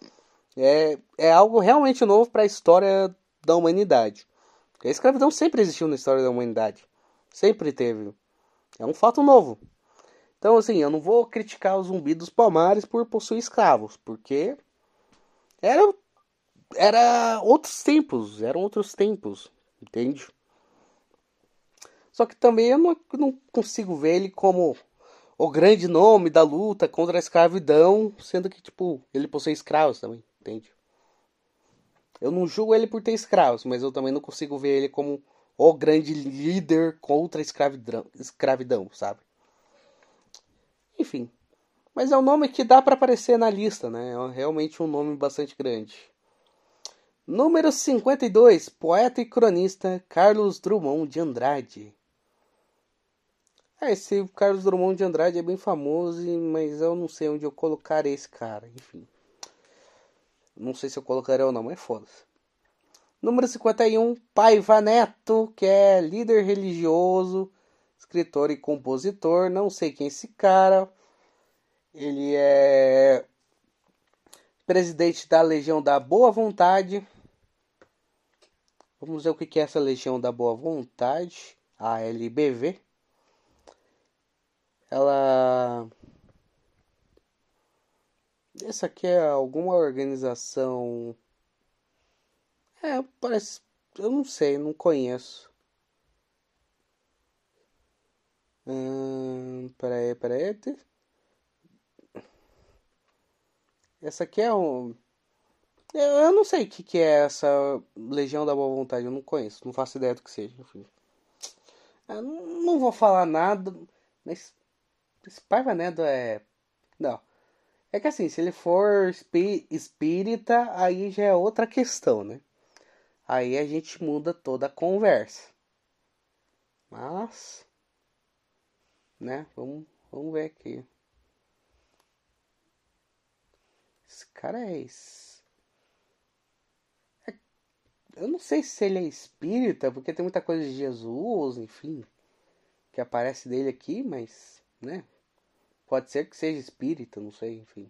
é, é algo realmente novo para a história da humanidade. A escravidão sempre existiu na história da humanidade. Sempre teve. É um fato novo. Então, assim, eu não vou criticar o zumbi dos palmares por possuir escravos, porque era, era outros tempos, eram outros tempos, entende? Só que também eu não, não consigo ver ele como o grande nome da luta contra a escravidão, sendo que, tipo, ele possui escravos também, entende? Eu não julgo ele por ter escravos, mas eu também não consigo ver ele como o grande líder contra a escravidão, escravidão sabe? Enfim. Mas é um nome que dá para aparecer na lista, né? É realmente um nome bastante grande. Número 52, poeta e cronista Carlos Drummond de Andrade. É, esse Carlos Drummond de Andrade é bem famoso, mas eu não sei onde eu colocar esse cara, enfim. Não sei se eu colocarei ou não, mas foda-se. Número 51, Paiva Neto, que é líder religioso escritor e compositor. Não sei quem é esse cara. Ele é presidente da Legião da Boa Vontade. Vamos ver o que é essa Legião da Boa Vontade. A LBV. Ela. Essa aqui é alguma organização. É, parece. Eu não sei, não conheço. Hum, peraí, peraí. Essa aqui é um. Eu, não sei o que, que é essa Legião da Boa Vontade, eu não conheço, não faço ideia do que seja. Eu não vou falar nada, mas esse Paiva Neto é. Não. É que assim, se ele for espírita, aí já é outra questão, né? Aí a gente muda toda a conversa. Mas né? Vamos, vamos ver aqui. Esse cara é esse. Eu não sei se ele é espírita, porque tem muita coisa de Jesus, enfim, que aparece dele aqui, mas, né? Pode ser que seja espírita, não sei, enfim.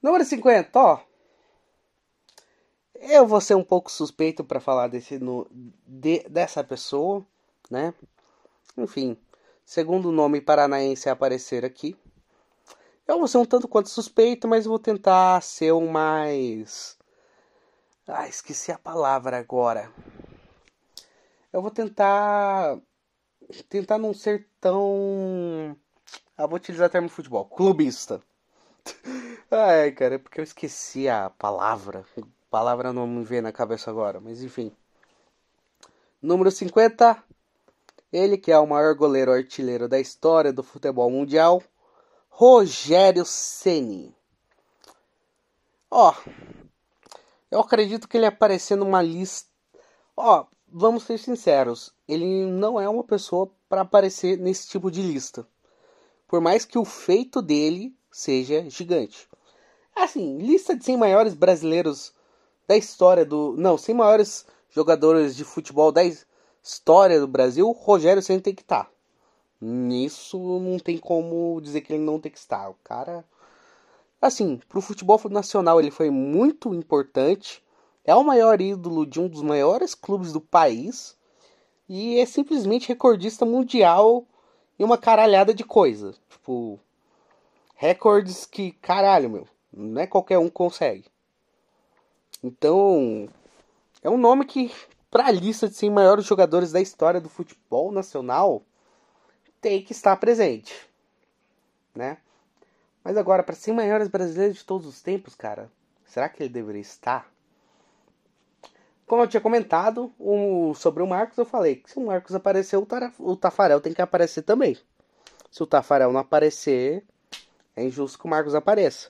Número 50, ó. Eu vou ser um pouco suspeito para falar desse no, de, dessa pessoa, né? Enfim, segundo nome paranaense aparecer aqui. Eu vou ser um tanto quanto suspeito, mas vou tentar ser o mais. Ah, esqueci a palavra agora. Eu vou tentar. Tentar não ser tão. Ah, vou utilizar o termo futebol. Clubista. Ai, cara, é porque eu esqueci a palavra. A palavra não me vem na cabeça agora, mas enfim. Número 50, ele que é o maior goleiro artilheiro da história do futebol mundial, Rogério Ceni. Ó, eu acredito que ele aparecer numa lista. Ó, vamos ser sinceros, ele não é uma pessoa para aparecer nesse tipo de lista. Por mais que o feito dele seja gigante. Assim, lista de 100 maiores brasileiros da história do. Não, 100 maiores jogadores de futebol da, história do Brasil, Rogério sempre tem que estar. Tá. Nisso não tem como dizer que ele não tem que estar. O cara, assim, pro futebol nacional ele foi muito importante. É o maior ídolo de um dos maiores clubes do país e é simplesmente recordista mundial em uma caralhada de coisa. Tipo, recordes que, caralho, meu, não é qualquer um consegue. Então, é um nome que para a lista de 100 maiores jogadores da história do futebol nacional, tem que estar presente. né? Mas agora, para ser maiores brasileiros de todos os tempos, cara, será que ele deveria estar? Como eu tinha comentado o, sobre o Marcos, eu falei que se o Marcos aparecer, o, o Tafarel tem que aparecer também. Se o Tafarel não aparecer, é injusto que o Marcos apareça.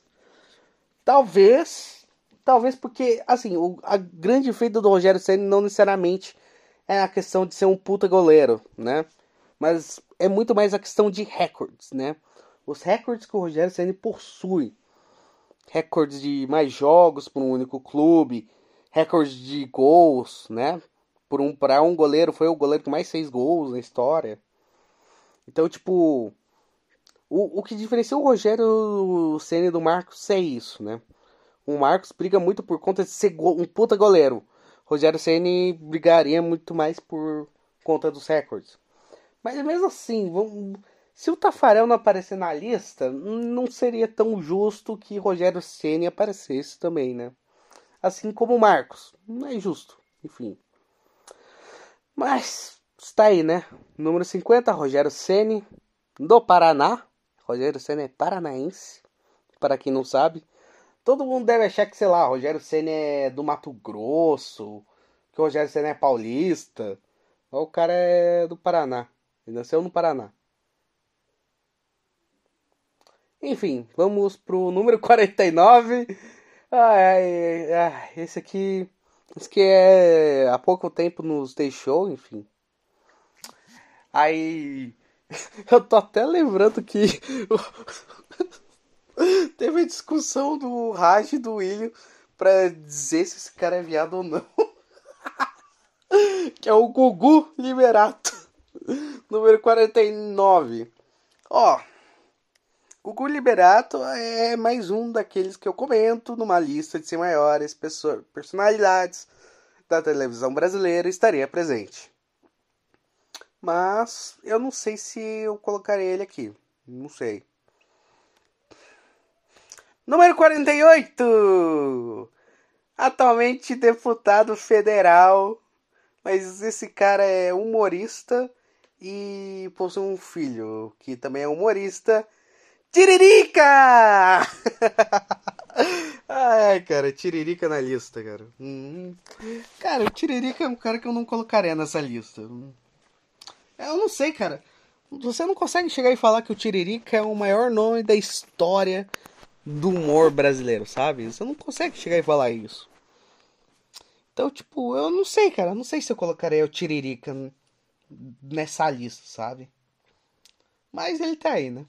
Talvez, talvez porque, assim, o a grande feita do Rogério Senna não necessariamente é a questão de ser um puta goleiro, né? Mas é muito mais a questão de recordes, né? Os recordes que o Rogério Senna possui. Recordes de mais jogos por um único clube, recordes de gols, né? Por um para um goleiro foi o goleiro que mais fez gols na história. Então, tipo, o, o que diferencia o Rogério Senna do Marcos é isso, né? O Marcos briga muito por conta de ser um puta goleiro. O Rogério Senna brigaria muito mais por conta dos recordes. Mas mesmo assim, vamos, se o Tafarel não aparecer na lista, não seria tão justo que Rogério Senna aparecesse também, né? Assim como o Marcos. Não é justo, enfim. Mas está aí, né? Número 50, Rogério Ceni do Paraná. Rogério Senna é paranaense, para quem não sabe. Todo mundo deve achar que, sei lá, Rogério Senna é do Mato Grosso, que o Rogério Senna é paulista. O cara é do Paraná. Ele nasceu no Paraná. Enfim, vamos pro número 49. Ai, ai, esse aqui. Esse que é há pouco tempo nos deixou, enfim. Aí Eu tô até lembrando que teve a discussão do Raj e do William pra dizer se esse cara é viado ou não. que é o Gugu Liberato, número 49. Ó, Gugu Liberato é mais um daqueles que eu comento numa lista de 100 maiores personalidades da televisão brasileira estaria presente. Mas eu não sei se eu colocarei ele aqui. Não sei. Número 48! Atualmente deputado federal. Mas esse cara é humorista e possui um filho que também é humorista. Tiririca! Ai, cara, Tiririca na lista, cara. Hum. Cara, o Tiririca é um cara que eu não colocaria nessa lista. Eu não sei, cara. Você não consegue chegar e falar que o Tiririca é o maior nome da história do humor brasileiro, sabe? Você não consegue chegar e falar isso. Então, tipo, eu não sei, cara. não sei se eu colocaria o Tiririca nessa lista, sabe? Mas ele tá aí, né?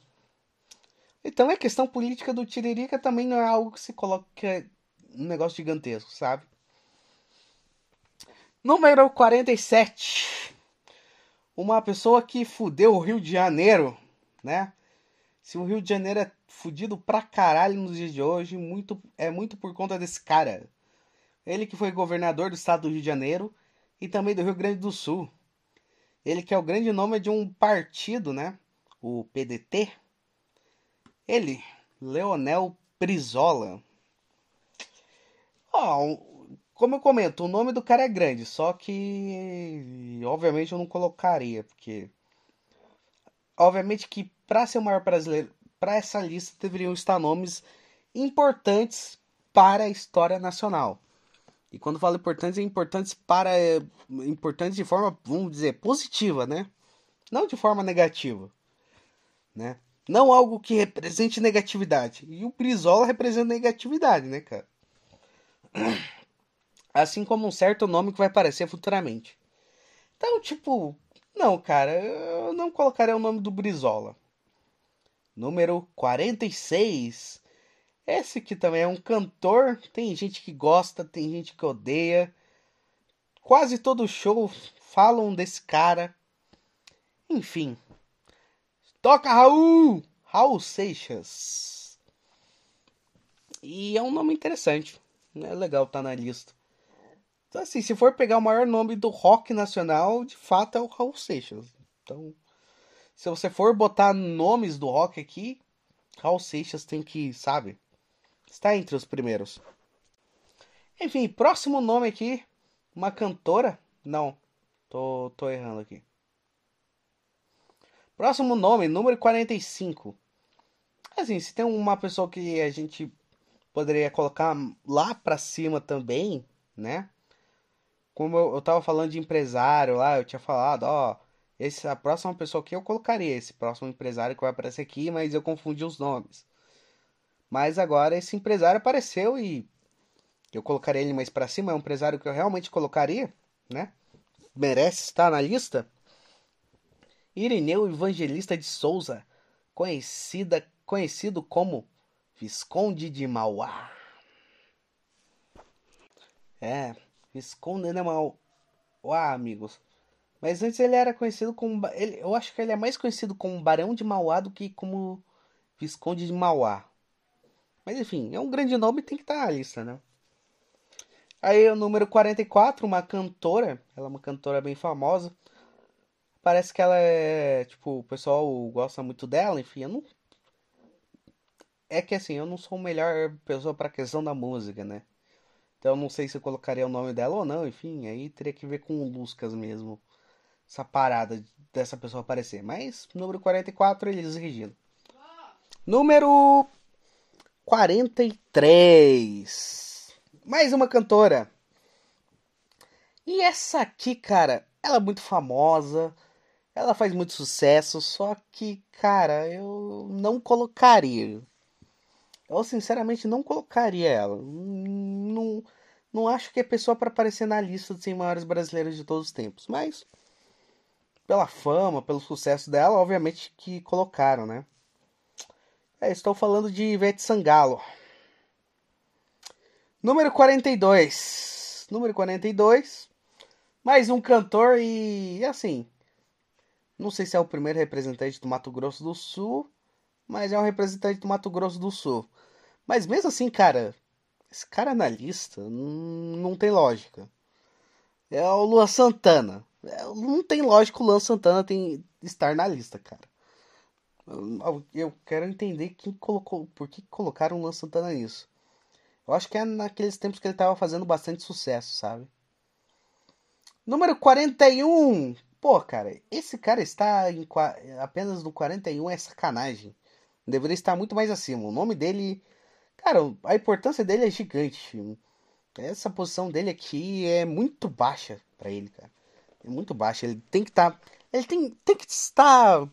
Então a questão política do Tiririca também não é algo que se coloca um negócio gigantesco, sabe? Número 47 uma pessoa que fudeu o Rio de Janeiro, né? Se o Rio de Janeiro é fudido pra caralho nos dias de hoje, muito, é muito por conta desse cara. Ele que foi governador do estado do Rio de Janeiro e também do Rio Grande do Sul. Ele que é o grande nome de um partido, né? O PDT. Ele, Leonel Brizola. Ó, como eu comento, o nome do cara é grande, só que obviamente eu não colocaria, porque obviamente que para ser o maior brasileiro, para essa lista deveriam estar nomes importantes para a história nacional. E quando falo importantes, é importantes para importantes de forma, vamos dizer, positiva, né? Não de forma negativa, né? Não algo que represente negatividade. E o Brizola representa negatividade, né, cara? Assim como um certo nome que vai aparecer futuramente. Então, tipo, não, cara, eu não colocaria o nome do Brizola. Número 46. Esse que também é um cantor. Tem gente que gosta, tem gente que odeia. Quase todo show falam desse cara. Enfim. Toca Raul! Raul Seixas. E é um nome interessante. É legal estar tá na lista. Então, assim, se for pegar o maior nome do rock nacional, de fato é o Raul Seixas. Então, se você for botar nomes do rock aqui, Raul Seixas tem que, sabe, está entre os primeiros. Enfim, próximo nome aqui, uma cantora. Não, tô, tô errando aqui. Próximo nome, número 45. Assim, se tem uma pessoa que a gente poderia colocar lá pra cima também, né? Como eu, eu tava falando de empresário lá, eu tinha falado, ó, esse, a próxima pessoa que eu colocaria, esse próximo empresário que vai aparecer aqui, mas eu confundi os nomes. Mas agora esse empresário apareceu e eu colocaria ele mais para cima, é um empresário que eu realmente colocaria, né? Merece estar na lista. Irineu Evangelista de Souza, conhecida, conhecido como Visconde de Mauá. É, Visconde de Mauá, amigos. Mas antes ele era conhecido como. Ele, eu acho que ele é mais conhecido como Barão de Mauá do que como Visconde de Mauá. Mas enfim, é um grande nome e tem que estar na lista, né? Aí o número 44, uma cantora. Ela é uma cantora bem famosa. Parece que ela é. Tipo, o pessoal gosta muito dela, enfim, eu não. É que assim, eu não sou a melhor pessoa pra questão da música, né? Então eu não sei se eu colocaria o nome dela ou não, enfim, aí teria que ver com o Luscas mesmo. Essa parada dessa pessoa aparecer. Mas, número 44, Elis Regina. Número 43 mais uma cantora. E essa aqui, cara, ela é muito famosa, ela faz muito sucesso, só que, cara, eu não colocaria. Eu sinceramente não colocaria ela. Não, não acho que é pessoa para aparecer na lista dos 100 maiores brasileiros de todos os tempos, mas pela fama, pelo sucesso dela, obviamente que colocaram, né? É, estou falando de Ivete Sangalo. Número 42. Número 42. Mais um cantor e assim. Não sei se é o primeiro representante do Mato Grosso do Sul, mas é um representante do Mato Grosso do Sul. Mas mesmo assim, cara, esse cara na lista não tem lógica. É o Luan Santana. É, não tem lógica o Luan Santana tem, estar na lista, cara. Eu, quero entender quem colocou, por que colocaram o Luan Santana nisso. Eu acho que é naqueles tempos que ele tava fazendo bastante sucesso, sabe? Número 41. Pô, cara, esse cara está em, apenas no 41 é sacanagem. Deveria estar muito mais acima. O nome dele. Cara, a importância dele é gigante. Essa posição dele aqui é muito baixa para ele, cara. É muito baixa. Ele tem que estar. Tá, ele tem, tem que estar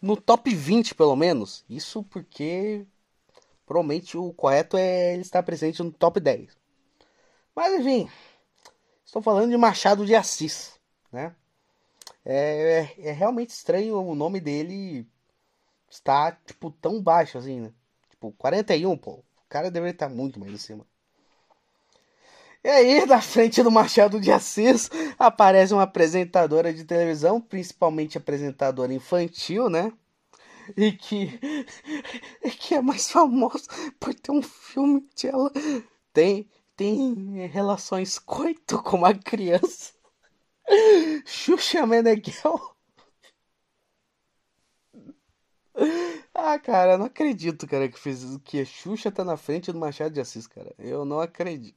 no top 20, pelo menos. Isso porque Provavelmente o correto é ele estar presente no top 10. Mas enfim, estou falando de Machado de Assis, né? É, é, é realmente estranho o nome dele estar, tipo, tão baixo assim, né? Tipo, 41, pô. O cara deveria estar muito mais em cima. E aí, na frente do Machado de Assis, aparece uma apresentadora de televisão, principalmente apresentadora infantil, né? e que, e que é mais famosa por ter um filme que ela tem, tem relações coito com uma criança. Xuxa Meneghel. Ah, cara, não acredito, cara, que, fez, que a Xuxa tá na frente do Machado de Assis, cara. Eu não acredito.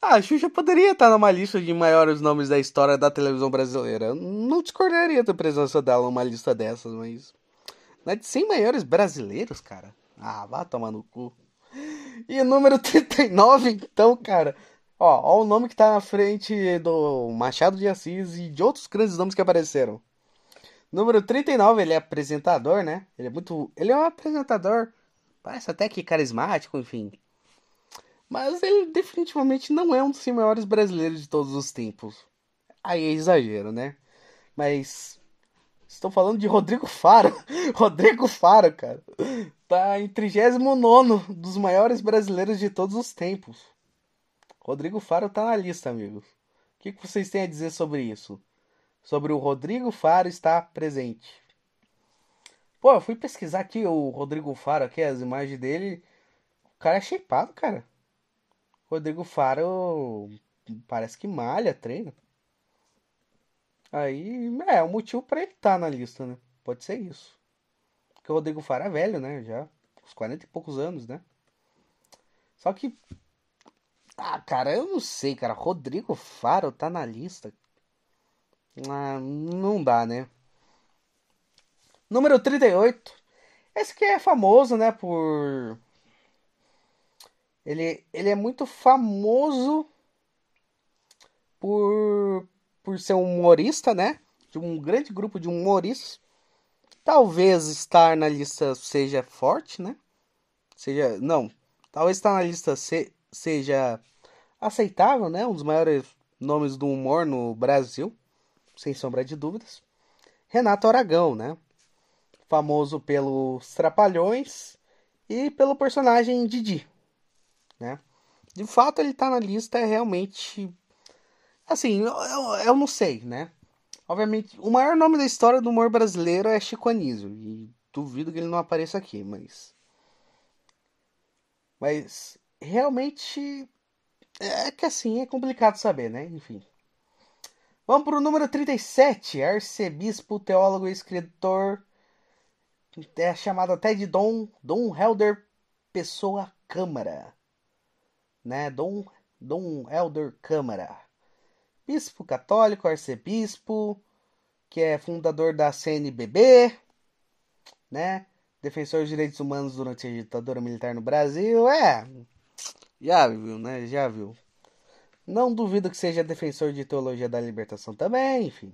Ah, a Xuxa poderia estar numa lista de maiores nomes da história da televisão brasileira. Não discordaria da presença dela numa lista dessas, mas. Não é de 100 maiores brasileiros, cara. Ah, vá tomar no cu. E número 39, então, cara. Ó, ó o nome que tá na frente do Machado de Assis e de outros grandes nomes que apareceram. Número 39, ele é apresentador, né? Ele é muito. Ele é um apresentador. Parece até que carismático, enfim. Mas ele definitivamente não é um dos maiores brasileiros de todos os tempos. Aí é exagero, né? Mas. Estou falando de Rodrigo Faro. Rodrigo Faro, cara. Tá em 39 dos maiores brasileiros de todos os tempos. Rodrigo Faro tá na lista, amigos. O que, vocês têm a dizer sobre isso? Sobre o Rodrigo Faro estar presente. Pô, eu fui pesquisar aqui o Rodrigo Faro, aqui, as imagens dele. O cara é shapeado, cara. Rodrigo Faro parece que malha, treina. Aí, é, o motivo para ele estar tá na lista, né? Pode ser isso. Porque o Rodrigo Faro é velho, né? Já, uns 40 e poucos anos, né? Só que. Ah, cara, eu não sei, cara. Rodrigo Faro tá na lista. Ah, não dá, né? Número 38 Esse que é famoso, né, por ele, ele é muito famoso por, por ser um humorista, né? De um grande grupo de humoristas. Talvez estar na lista seja forte, né? Seja. Não. Talvez estar na lista se, seja aceitável, né? Um dos maiores nomes do humor no Brasil. Sem sombra de dúvidas. Renato Aragão, né? Famoso pelos Trapalhões e pelo personagem Didi né? De fato, ele tá na lista é realmente. Assim, eu, eu, eu, não sei, né? Obviamente, o maior nome da história do humor brasileiro é Chico Anísio. E duvido que ele não apareça aqui, mas. Mas, realmente. É que assim, é complicado saber, né? Enfim. Vamos pro número 37. Arcebispo, teólogo e escritor. É chamado até de Dom, Dom Helder Pessoa Câmara né? Dom, Dom Helder Câmara, bispo católico, arcebispo, que é fundador da CNBB, né? Defensor dos direitos humanos durante a ditadura militar no Brasil, é. Já viu, né? Já viu. Não duvido que seja defensor de teologia da libertação também, enfim.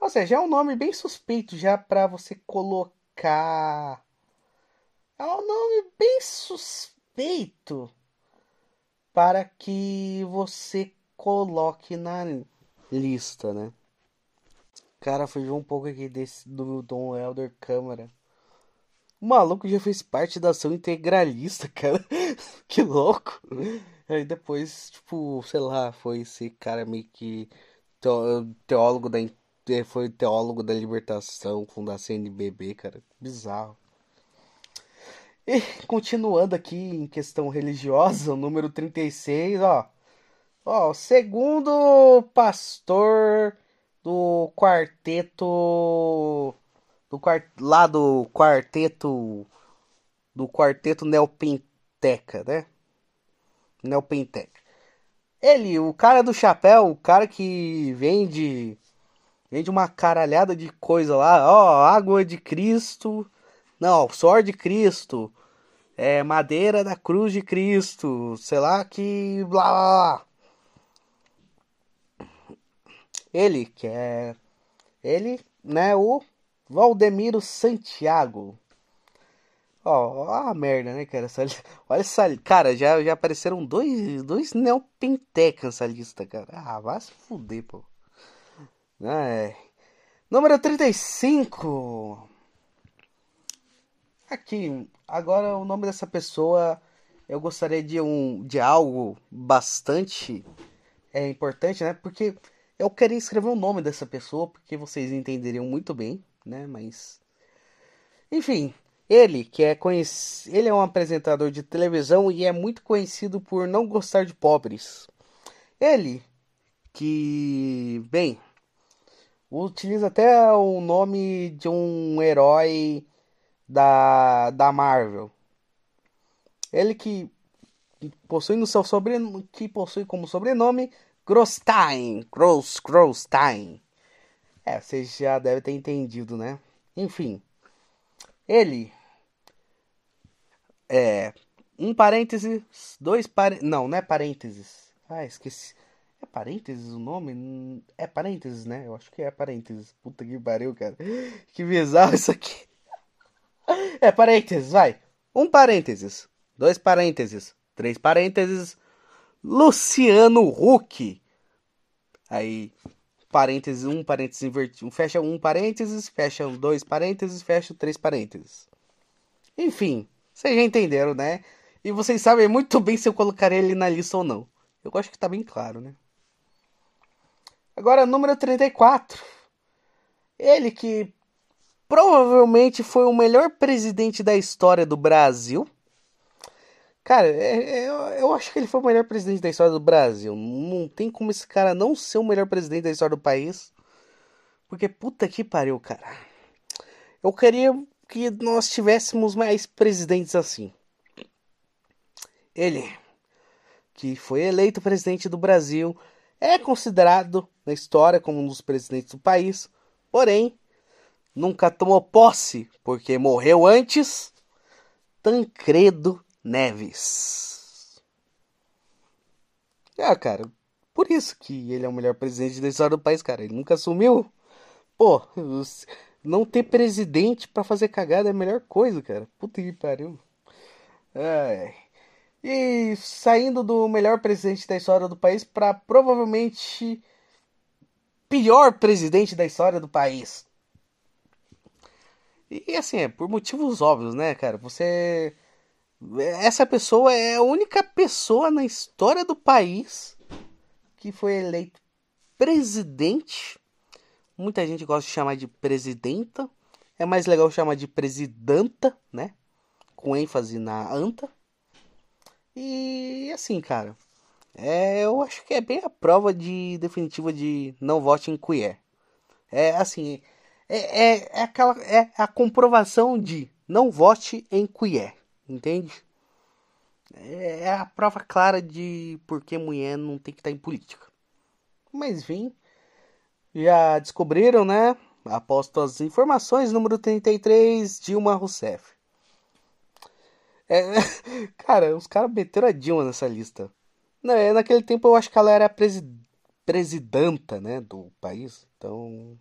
Ou seja, é um nome bem suspeito já para você colocar. É um nome bem suspeito peito para que você coloque na lista, né? Cara, foi um pouco aqui desse do Dom Elder Câmara. O maluco já fez parte da ação integralista, cara. que louco. Aí depois, tipo, sei lá, foi esse cara meio que teólogo da foi teólogo da libertação, fundação NBB, cara. Bizarro. E continuando aqui em questão religiosa, o número 36, ó. Ó, segundo pastor do quarteto do quart, lá do quarteto do quarteto Neopenteca, né? Neopenteca. Ele, o cara do chapéu, o cara que vende vende uma caralhada de coisa lá, ó, água de Cristo, não, suor de Cristo. É madeira da cruz de Cristo. Sei lá que. Blá blá blá. Ele, que é. Ele, né? O Valdemiro Santiago. Ó, a merda, né, cara? Essa, olha essa. Cara, já, já apareceram dois, dois neopentecas nessa lista, cara. Ah, vai se fuder, pô. É. Número 35. Aqui, agora o nome dessa pessoa, eu gostaria de um de algo bastante é importante, né? Porque eu queria escrever o nome dessa pessoa, porque vocês entenderiam muito bem, né? Mas enfim, ele que é conhecido, ele é um apresentador de televisão e é muito conhecido por não gostar de pobres. Ele que, bem, utiliza até o nome de um herói da, da Marvel. Ele que possui no seu sobrenome, que possui como sobrenome Grosstein, Gross, Grosstein. É, vocês já devem ter entendido, né? Enfim, ele é um parênteses, dois parênteses, não, não é parênteses. Ah, esqueci. É parênteses o nome? É parênteses, né? Eu acho que é parênteses. Puta que pariu, cara. Que bizarro isso aqui. É parênteses, vai. Um parênteses, dois parênteses, três parênteses. Luciano Huck. Aí, parênteses, um parênteses invertido. Fecha um parênteses, fecha dois parênteses, fecha três parênteses. Enfim, vocês já entenderam, né? E vocês sabem muito bem se eu colocarei ele na lista ou não. Eu acho que tá bem claro, né? Agora, número 34. Ele que provavelmente foi o melhor presidente da história do Brasil. Cara, é, é, eu acho que ele foi o melhor presidente da história do Brasil. Não tem como esse cara não ser o melhor presidente da história do país. Porque puta que pariu, cara. Eu queria que nós tivéssemos mais presidentes assim. Ele, que foi eleito presidente do Brasil, é considerado na história como um dos presidentes do país. Porém, nunca tomou posse porque morreu antes, Tancredo Neves. Ah, cara, por isso que ele é o melhor presidente da história do país, cara. Ele nunca assumiu. Pô, não ter presidente para fazer cagada é a melhor coisa, cara. Puta que pariu. E saindo do melhor presidente da história do país para provavelmente pior presidente da história do país. E assim, é por motivos óbvios, né, cara? Você. Essa pessoa é a única pessoa na história do país que foi eleito presidente. Muita gente gosta de chamar de presidenta. É mais legal chamar de presidenta, né? Com ênfase na anta. E assim, cara. É, eu acho que é bem a prova de definitiva de não vote em queer. É assim, é, é, é, aquela, é a comprovação de não vote em queer, entende? É, a prova clara de por que mulher não tem que estar em política. Mas enfim, já descobriram, né? Aposto as informações, número 33, Dilma Rousseff. É, cara, os caras meteram a Dilma nessa lista. É, naquele tempo eu acho que ela era presi presidenta, né, do país. Então,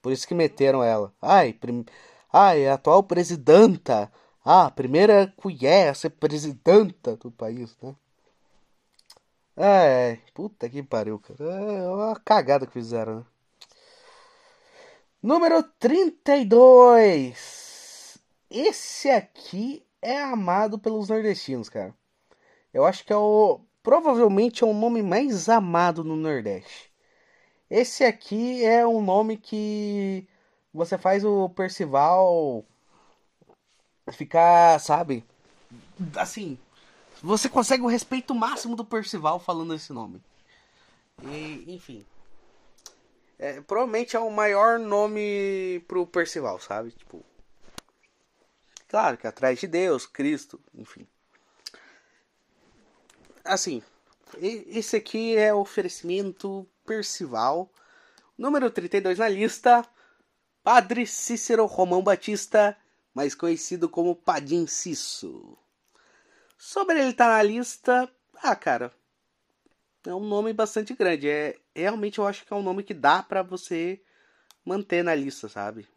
por isso que meteram ela. Ai, prim... Ai, atual presidenta. Ah, a primeira colher a ser presidenta do país, né? É, puta que pariu, cara. É uma cagada que fizeram, né? Número 32. Esse aqui é amado pelos nordestinos, cara. Eu acho que é o. Provavelmente é o nome mais amado no Nordeste. Esse aqui é um nome que você faz o Percival ficar, sabe? Assim, você consegue o respeito máximo do Percival falando esse nome. E, enfim. É, provavelmente é o maior nome pro Percival, sabe? Tipo. Claro que é atrás de Deus, Cristo, enfim. Assim, esse aqui é o oferecimento Percival. Número 32 na lista, Padre Cícero Romão Batista, mais conhecido como Padim Cisso. Sobre ele estar tá na lista, ah, cara, é um nome bastante grande. É realmente eu acho que é um nome que dá para você manter na lista, sabe?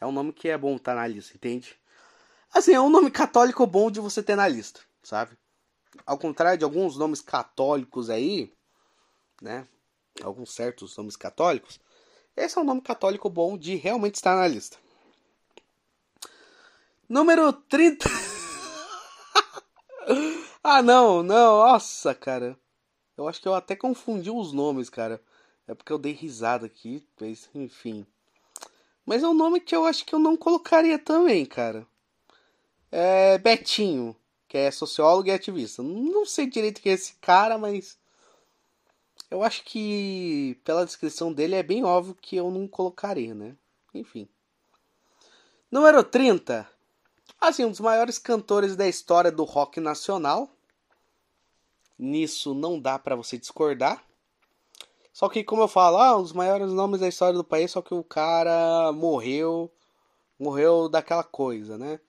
É um nome que é bom estar tá na lista, entende? Assim, é um nome católico bom de você ter na lista, sabe? Ao contrário de alguns nomes católicos aí, né? Alguns certos nomes católicos. Esse é um nome católico bom de realmente estar na lista. Número 30. ah, não, não, nossa, cara. Eu acho que eu até confundi os nomes, cara. É porque eu dei risada aqui, mas enfim. Mas é um nome que eu acho que eu não colocaria também, cara. É Betinho, que é sociólogo e ativista. Não sei direito quem é esse cara, mas eu acho que pela descrição dele é bem óbvio que eu não colocaria, né? Enfim. Número 30. Assim, um dos maiores cantores da história do rock nacional. Nisso não dá para você discordar. Só que, como eu falo, ah, os maiores nomes da história do país, só que o cara morreu. Morreu daquela coisa, né?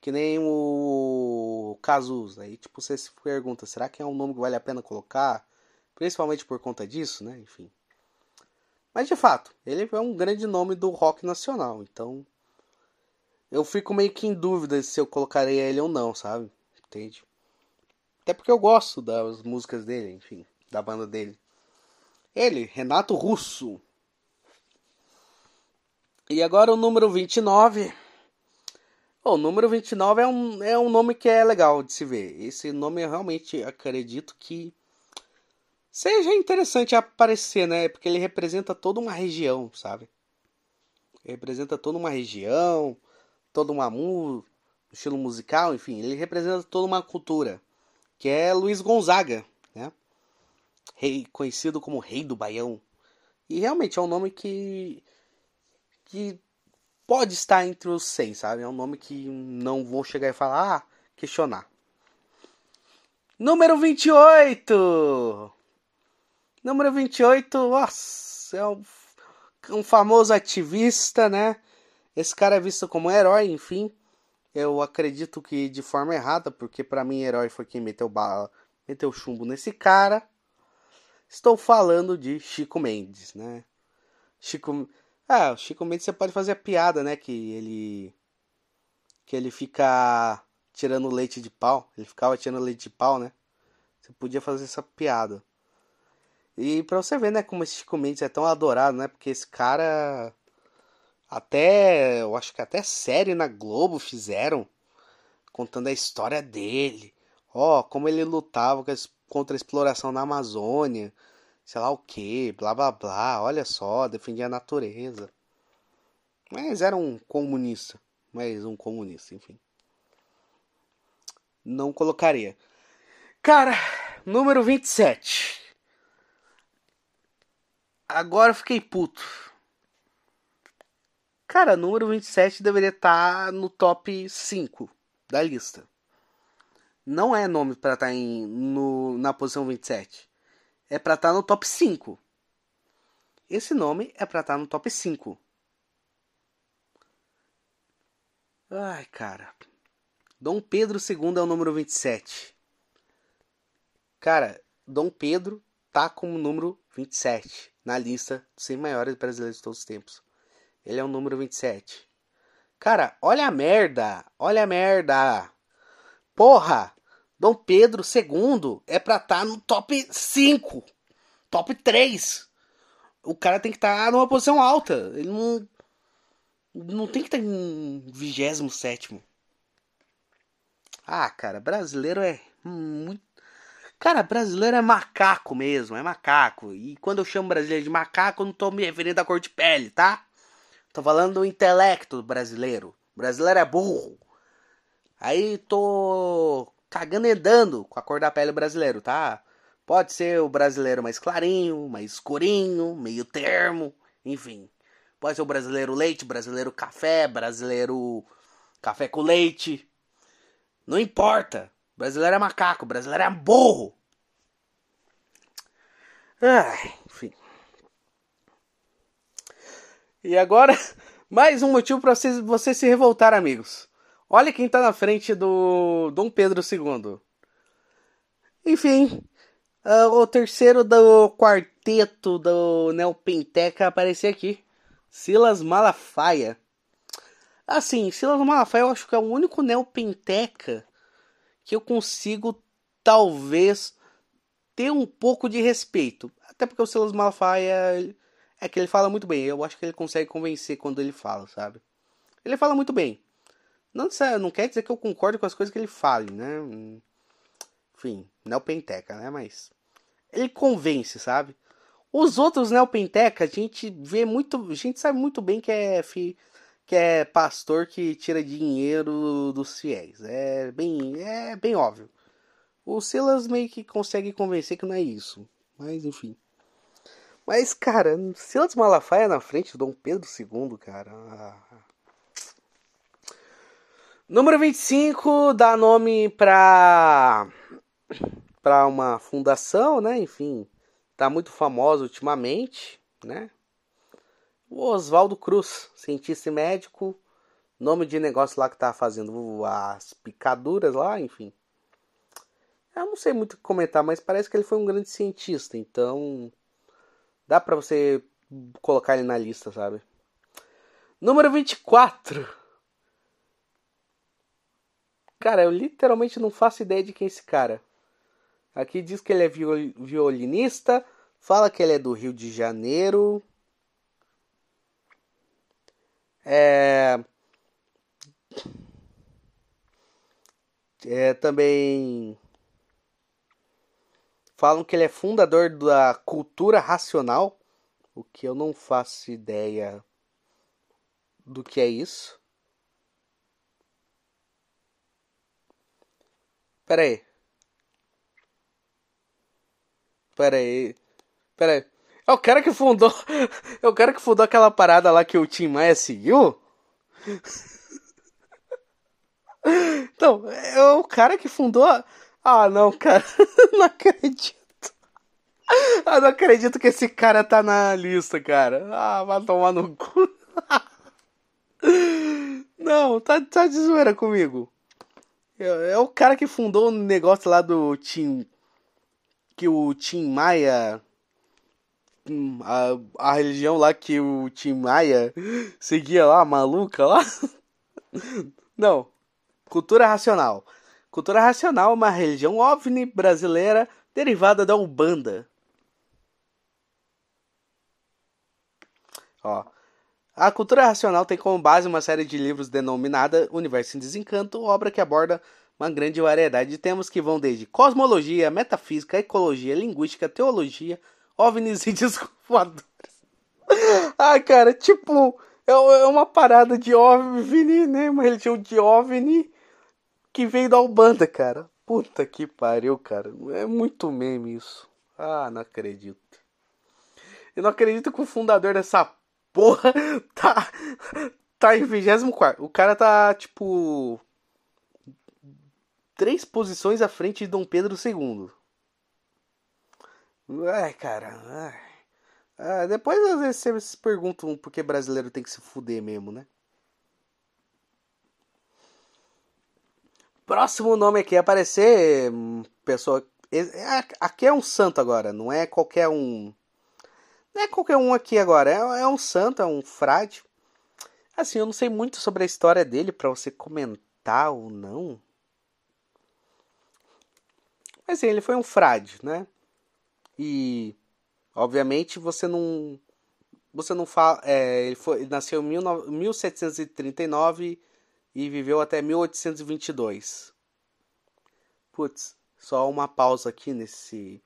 Que nem o Cazuza. Aí, tipo, você se pergunta, será que é um nome que vale a pena colocar? Principalmente por conta disso, né? Enfim. Mas de fato, ele é um grande nome do rock nacional, então eu fico meio que em dúvida se eu colocaria ele ou não, sabe? Entende? Até porque eu gosto das músicas dele, enfim, da banda dele. Ele, Renato Russo. E agora o número 29. o número 29 é um, é um nome que é legal de se ver. Esse nome eu realmente acredito que seja interessante aparecer, né? Porque ele representa toda uma região, sabe? Ele representa toda uma região, toda uma mu estilo musical, enfim, ele representa toda uma cultura, que é Luiz Gonzaga, né? Rei conhecido como Rei do Baião. E realmente é um nome que que pode estar entre os 100, sabe? É um nome que não vou chegar e falar, ah, questionar. Número 28. Número 28, nossa, é um... um famoso ativista, né? Esse cara é visto como herói, enfim. Eu acredito que de forma errada, porque para mim herói foi quem meteu bala, meteu chumbo nesse cara. Estou falando de Chico Mendes, né? Chico, ah, o Chico Mendes você pode fazer a piada, né, que ele que ele fica tirando leite de pau, ele ficava tirando leite de pau, né? Você podia fazer essa piada. E pra você ver, né, como esse Chico Mendes é tão adorado, né? Porque esse cara até, eu acho que até série na Globo fizeram contando a história dele. Ó, oh, como ele lutava contra a exploração na Amazônia, sei lá o que, blá blá blá, olha só, defendia a natureza. Mas era um comunista, mas um comunista, enfim. Não colocaria. Cara, número 27. Agora eu fiquei puto. Cara, número 27 deveria estar tá no top 5 da lista. Não é nome para estar tá no, na posição 27. É para estar tá no top 5. Esse nome é para estar tá no top 5. Ai, cara. Dom Pedro II é o número 27. Cara, Dom Pedro tá como número 27 na lista dos 100 maiores brasileiros de todos os tempos. Ele é o número 27. Cara, olha a merda. Olha a merda. Porra. Dom Pedro II é pra estar tá no top 5. Top 3. O cara tem que estar tá numa posição alta. Ele não. Não tem que estar tá em 27. Ah, cara, brasileiro é muito. Cara, brasileiro é macaco mesmo, é macaco. E quando eu chamo brasileiro de macaco, eu não tô me referindo à cor de pele, tá? Tô falando do intelecto brasileiro. O brasileiro é burro. Aí tô cagando e dando com a cor da pele brasileiro, tá? Pode ser o brasileiro mais clarinho, mais escurinho, meio termo, enfim. Pode ser o brasileiro leite, brasileiro café, brasileiro café com leite. Não importa. Brasileiro é macaco, brasileiro é burro. Ai, enfim. E agora, mais um motivo para você, você se revoltar, amigos. Olha quem está na frente do Dom Pedro II. Enfim, uh, o terceiro do quarteto do Neopenteca aparecer aqui. Silas Malafaia. Assim, Silas Malafaia eu acho que é o único Neopenteca que eu consigo, talvez, ter um pouco de respeito. Até porque o Silas Malafaia é que ele fala muito bem. Eu acho que ele consegue convencer quando ele fala, sabe? Ele fala muito bem. Não, não quer dizer que eu concordo com as coisas que ele fala, né? Enfim, neopenteca, né? Mas ele convence, sabe? Os outros neopenteca, a gente vê muito, a gente sabe muito bem que é fi, que é pastor que tira dinheiro dos fiéis. É bem, é bem óbvio. O Silas meio que consegue convencer que não é isso. Mas enfim. Mas, cara, Silas Malafaia na frente do Dom Pedro II, cara. Ah. Número 25 dá nome pra, pra uma fundação, né? Enfim, tá muito famosa ultimamente, né? O Oswaldo Cruz, cientista e médico, nome de negócio lá que tá fazendo as picaduras lá, enfim. Eu não sei muito comentar, mas parece que ele foi um grande cientista, então Dá pra você colocar ele na lista, sabe? Número 24. Cara, eu literalmente não faço ideia de quem é esse cara. Aqui diz que ele é violinista, fala que ele é do Rio de Janeiro. É... é também Falam que ele é fundador da cultura racional, o que eu não faço ideia do que é isso. Pera aí. Pera aí. Pera aí. É o cara que fundou. É o cara que fundou aquela parada lá que o Tim Maia seguiu? Então, é o cara que fundou. Ah, não, cara. não acredito. Eu não acredito que esse cara tá na lista, cara. Ah, vai tomar no cu. Não, tá, tá de zoeira comigo. É, é o cara que fundou o negócio lá do Tim. Que o Tim Maia. A, a religião lá que o Tim Maia seguia lá, maluca lá. Não. Cultura racional. Cultura racional é uma religião ovni brasileira derivada da Ubanda. Ó. A cultura racional tem como base uma série de livros denominada Universo em Desencanto, obra que aborda uma grande variedade de temas que vão desde cosmologia, metafísica, ecologia, linguística, teologia, ovnis e voadores. ah, cara, tipo, é, é uma parada de OVNI, né? Uma religião de OVNI que veio da Ubanda, cara. Puta que pariu, cara. É muito meme isso. Ah, não acredito. Eu não acredito que o fundador dessa porra tá, tá em 24. O cara tá, tipo. Três posições à frente de Dom Pedro II. Ai, cara. Ai. Ah, depois às vezes vocês perguntam por que brasileiro tem que se fuder mesmo, né? Próximo nome aqui aparecer. Hum, pessoa. É, aqui é um santo agora, não é qualquer um. Não é qualquer um aqui agora, é, é um santo, é um frade. Assim, eu não sei muito sobre a história dele para você comentar ou não. Mas assim, ele foi um frade, né? E obviamente você não você não fala, é, ele, foi, ele nasceu em 1739 e viveu até 1822. Putz, só uma pausa aqui nesse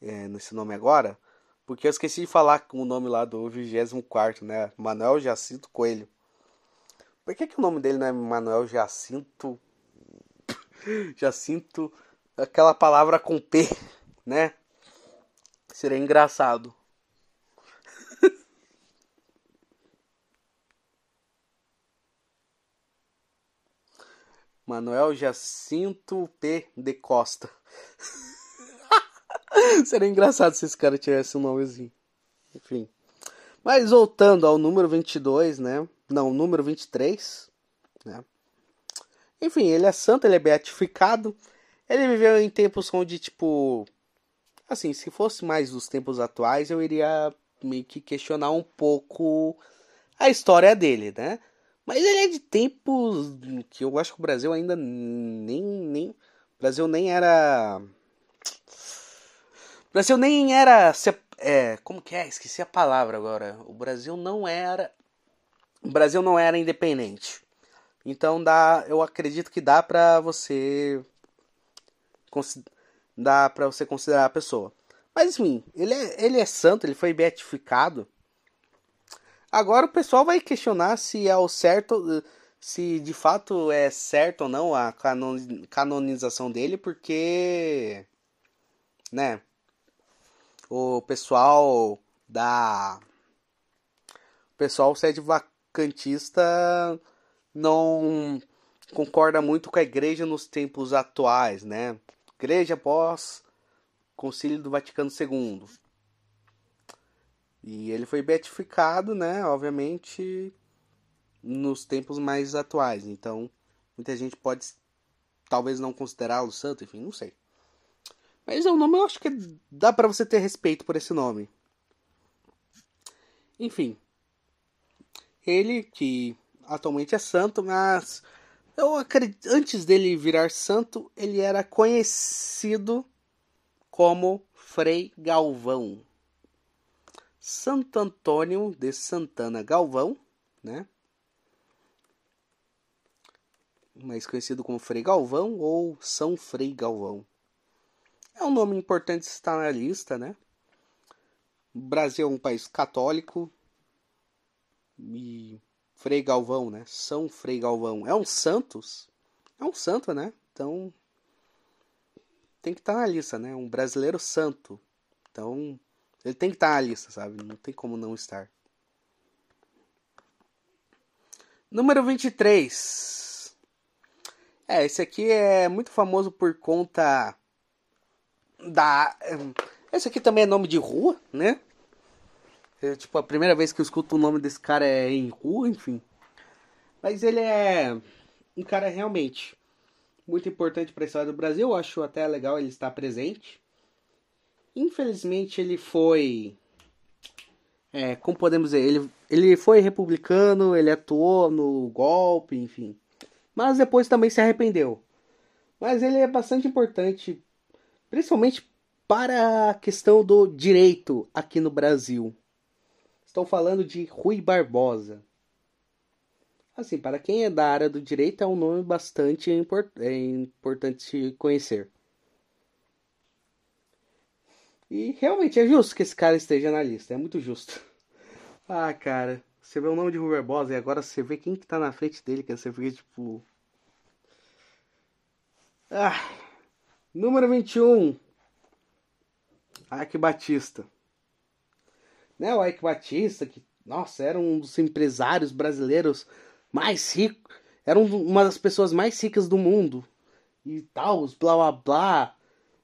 é, nesse nome agora. Porque eu esqueci de falar com o nome lá do 24, né? Manuel Jacinto Coelho. Por que, que o nome dele não é Manuel Jacinto? Jacinto, aquela palavra com P, né? Seria engraçado. Manuel Jacinto P. de Costa. Seria engraçado se esse cara tivesse um nomezinho. Enfim. Mas voltando ao número 22, né? Não, número 23, né? Enfim, ele é santo, ele é beatificado. Ele viveu em tempos onde, tipo. Assim, se fosse mais dos tempos atuais, eu iria meio que questionar um pouco a história dele, né? Mas ele é de tempos que eu acho que o Brasil ainda nem. nem o Brasil nem era o Brasil nem era. É, como que é? Esqueci a palavra agora. O Brasil não era. O Brasil não era independente. Então dá, eu acredito que dá para você dá para você considerar a pessoa. Mas enfim, ele é, ele é santo, ele foi beatificado. Agora o pessoal vai questionar se é o certo, se de fato é certo ou não a canonização dele, porque né? o pessoal da o pessoal sede vacantista não concorda muito com a igreja nos tempos atuais, né? Igreja após Concílio do Vaticano II. E ele foi beatificado, né? Obviamente, nos tempos mais atuais. Então, muita gente pode talvez não considerá-lo santo, enfim, não sei. Mas é um nome, eu acho que dá para você ter respeito por esse nome. Enfim. Ele que atualmente é santo, mas eu acredito, antes dele virar santo, ele era conhecido como Frei Galvão. Santo Antônio de Santana Galvão, né? Mais conhecido como Frei Galvão ou São Frei Galvão. É um nome importante estar na lista, né? O Brasil é um país católico. E Frei Galvão, né? São Frei Galvão. É um santos. É um santo, né? Então tem que estar na lista, né? Um brasileiro santo. Então ele tem que estar na lista, sabe? Não tem como não estar. Número 23. É, esse aqui é muito famoso por conta da Esse aqui também é nome de rua, né? É, tipo, a primeira vez que eu escuto o nome desse cara é em rua, enfim. Mas ele é um cara realmente muito importante para a história do Brasil. Eu acho até legal ele estar presente. Infelizmente ele foi. É, como podemos dizer, ele, ele foi republicano, ele atuou no golpe, enfim. Mas depois também se arrependeu. Mas ele é bastante importante, principalmente para a questão do direito aqui no Brasil. Estou falando de Rui Barbosa. Assim, para quem é da área do direito, é um nome bastante import é importante conhecer. E realmente é justo que esse cara esteja na lista, é muito justo. Ah, cara, você vê o nome de Rui e agora você vê quem que tá na frente dele, que você fica tipo. Ah, número 21. Ike Batista. Né, o Ike Batista, que, nossa, era um dos empresários brasileiros mais ricos. Era uma das pessoas mais ricas do mundo. E tal, blá blá blá.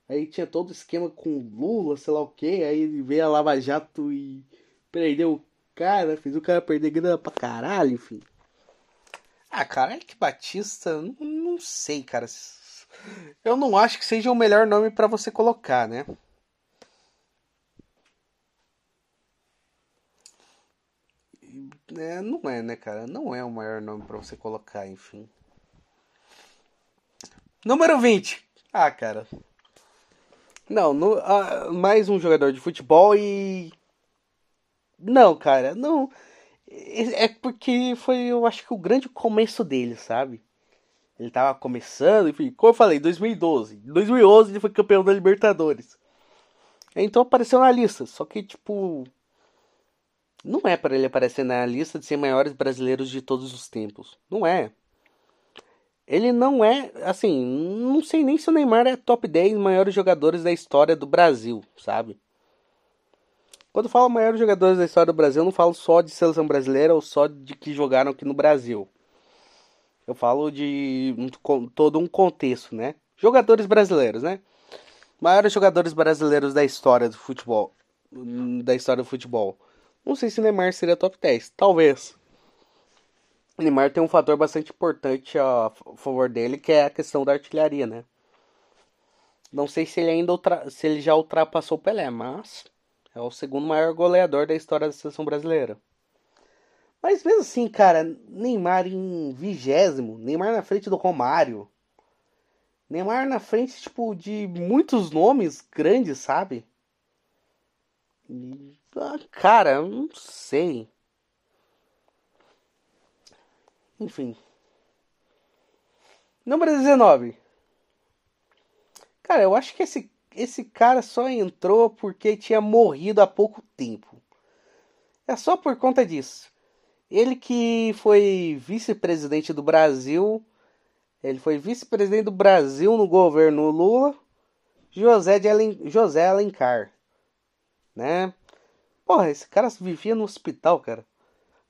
Aí tinha todo o esquema com Lula, sei lá o que. Aí veio a Lava Jato e prendeu o cara, fez o cara perder grana pra caralho, enfim. Ah, cara, Ike Batista, não, não sei, cara. Eu não acho que seja o melhor nome para você colocar, né? É, não é, né, cara? Não é o maior nome para você colocar, enfim. Número 20. Ah, cara. Não, no, mais um jogador de futebol e. Não, cara, não. É, é porque foi, eu acho que o grande começo dele, sabe? Ele tava começando, enfim, como eu falei, 2012. Em 2011 ele foi campeão da Libertadores. Então apareceu na lista, só que, tipo, não é para ele aparecer na lista de 100 maiores brasileiros de todos os tempos. Não é. Ele não é, assim, não sei nem se o Neymar é top 10 maiores jogadores da história do Brasil, sabe? Quando falo maiores jogadores da história do Brasil, eu não falo só de seleção brasileira ou só de que jogaram aqui no Brasil. Eu falo de um, todo um contexto, né? Jogadores brasileiros, né? Maiores jogadores brasileiros da história do futebol. Da história do futebol. Não sei se o Neymar seria top 10. Talvez. Neymar tem um fator bastante importante a favor dele, que é a questão da artilharia, né? Não sei se ele ainda ultra... se ele já ultrapassou o Pelé, mas é o segundo maior goleador da história da seleção brasileira. Mas mesmo assim, cara, Neymar em vigésimo, Neymar na frente do Romário. Neymar na frente, tipo, de muitos nomes grandes, sabe? Ah, cara, não sei. Enfim. Número 19. Cara, eu acho que esse, esse cara só entrou porque tinha morrido há pouco tempo. É só por conta disso. Ele que foi vice-presidente do Brasil. Ele foi vice-presidente do Brasil no governo Lula. José, de Alen, José Alencar. Né? Porra, esse cara vivia no hospital, cara.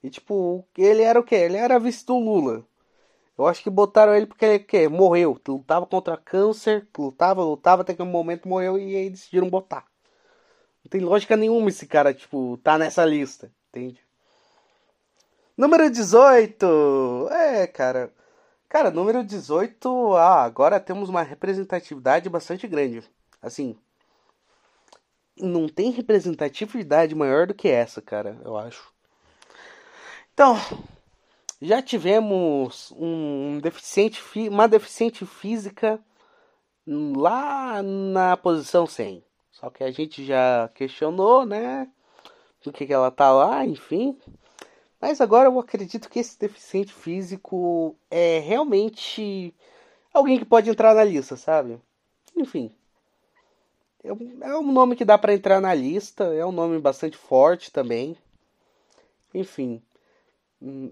E tipo, ele era o quê? Ele era vice do Lula. Eu acho que botaram ele porque ele quê? morreu. Lutava contra câncer, lutava, lutava, até que um momento morreu e aí decidiram botar. Não tem lógica nenhuma esse cara, tipo, tá nessa lista, entende? Número 18! É, cara. Cara, número 18, ah, agora temos uma representatividade bastante grande. Assim, não tem representatividade maior do que essa, cara, eu acho. Então, já tivemos um deficiente, uma deficiente física lá na posição 100. Só que a gente já questionou, né? Do que, que ela tá lá, enfim. Mas agora eu acredito que esse deficiente físico é realmente alguém que pode entrar na lista, sabe? Enfim. É um nome que dá para entrar na lista, é um nome bastante forte também. Enfim,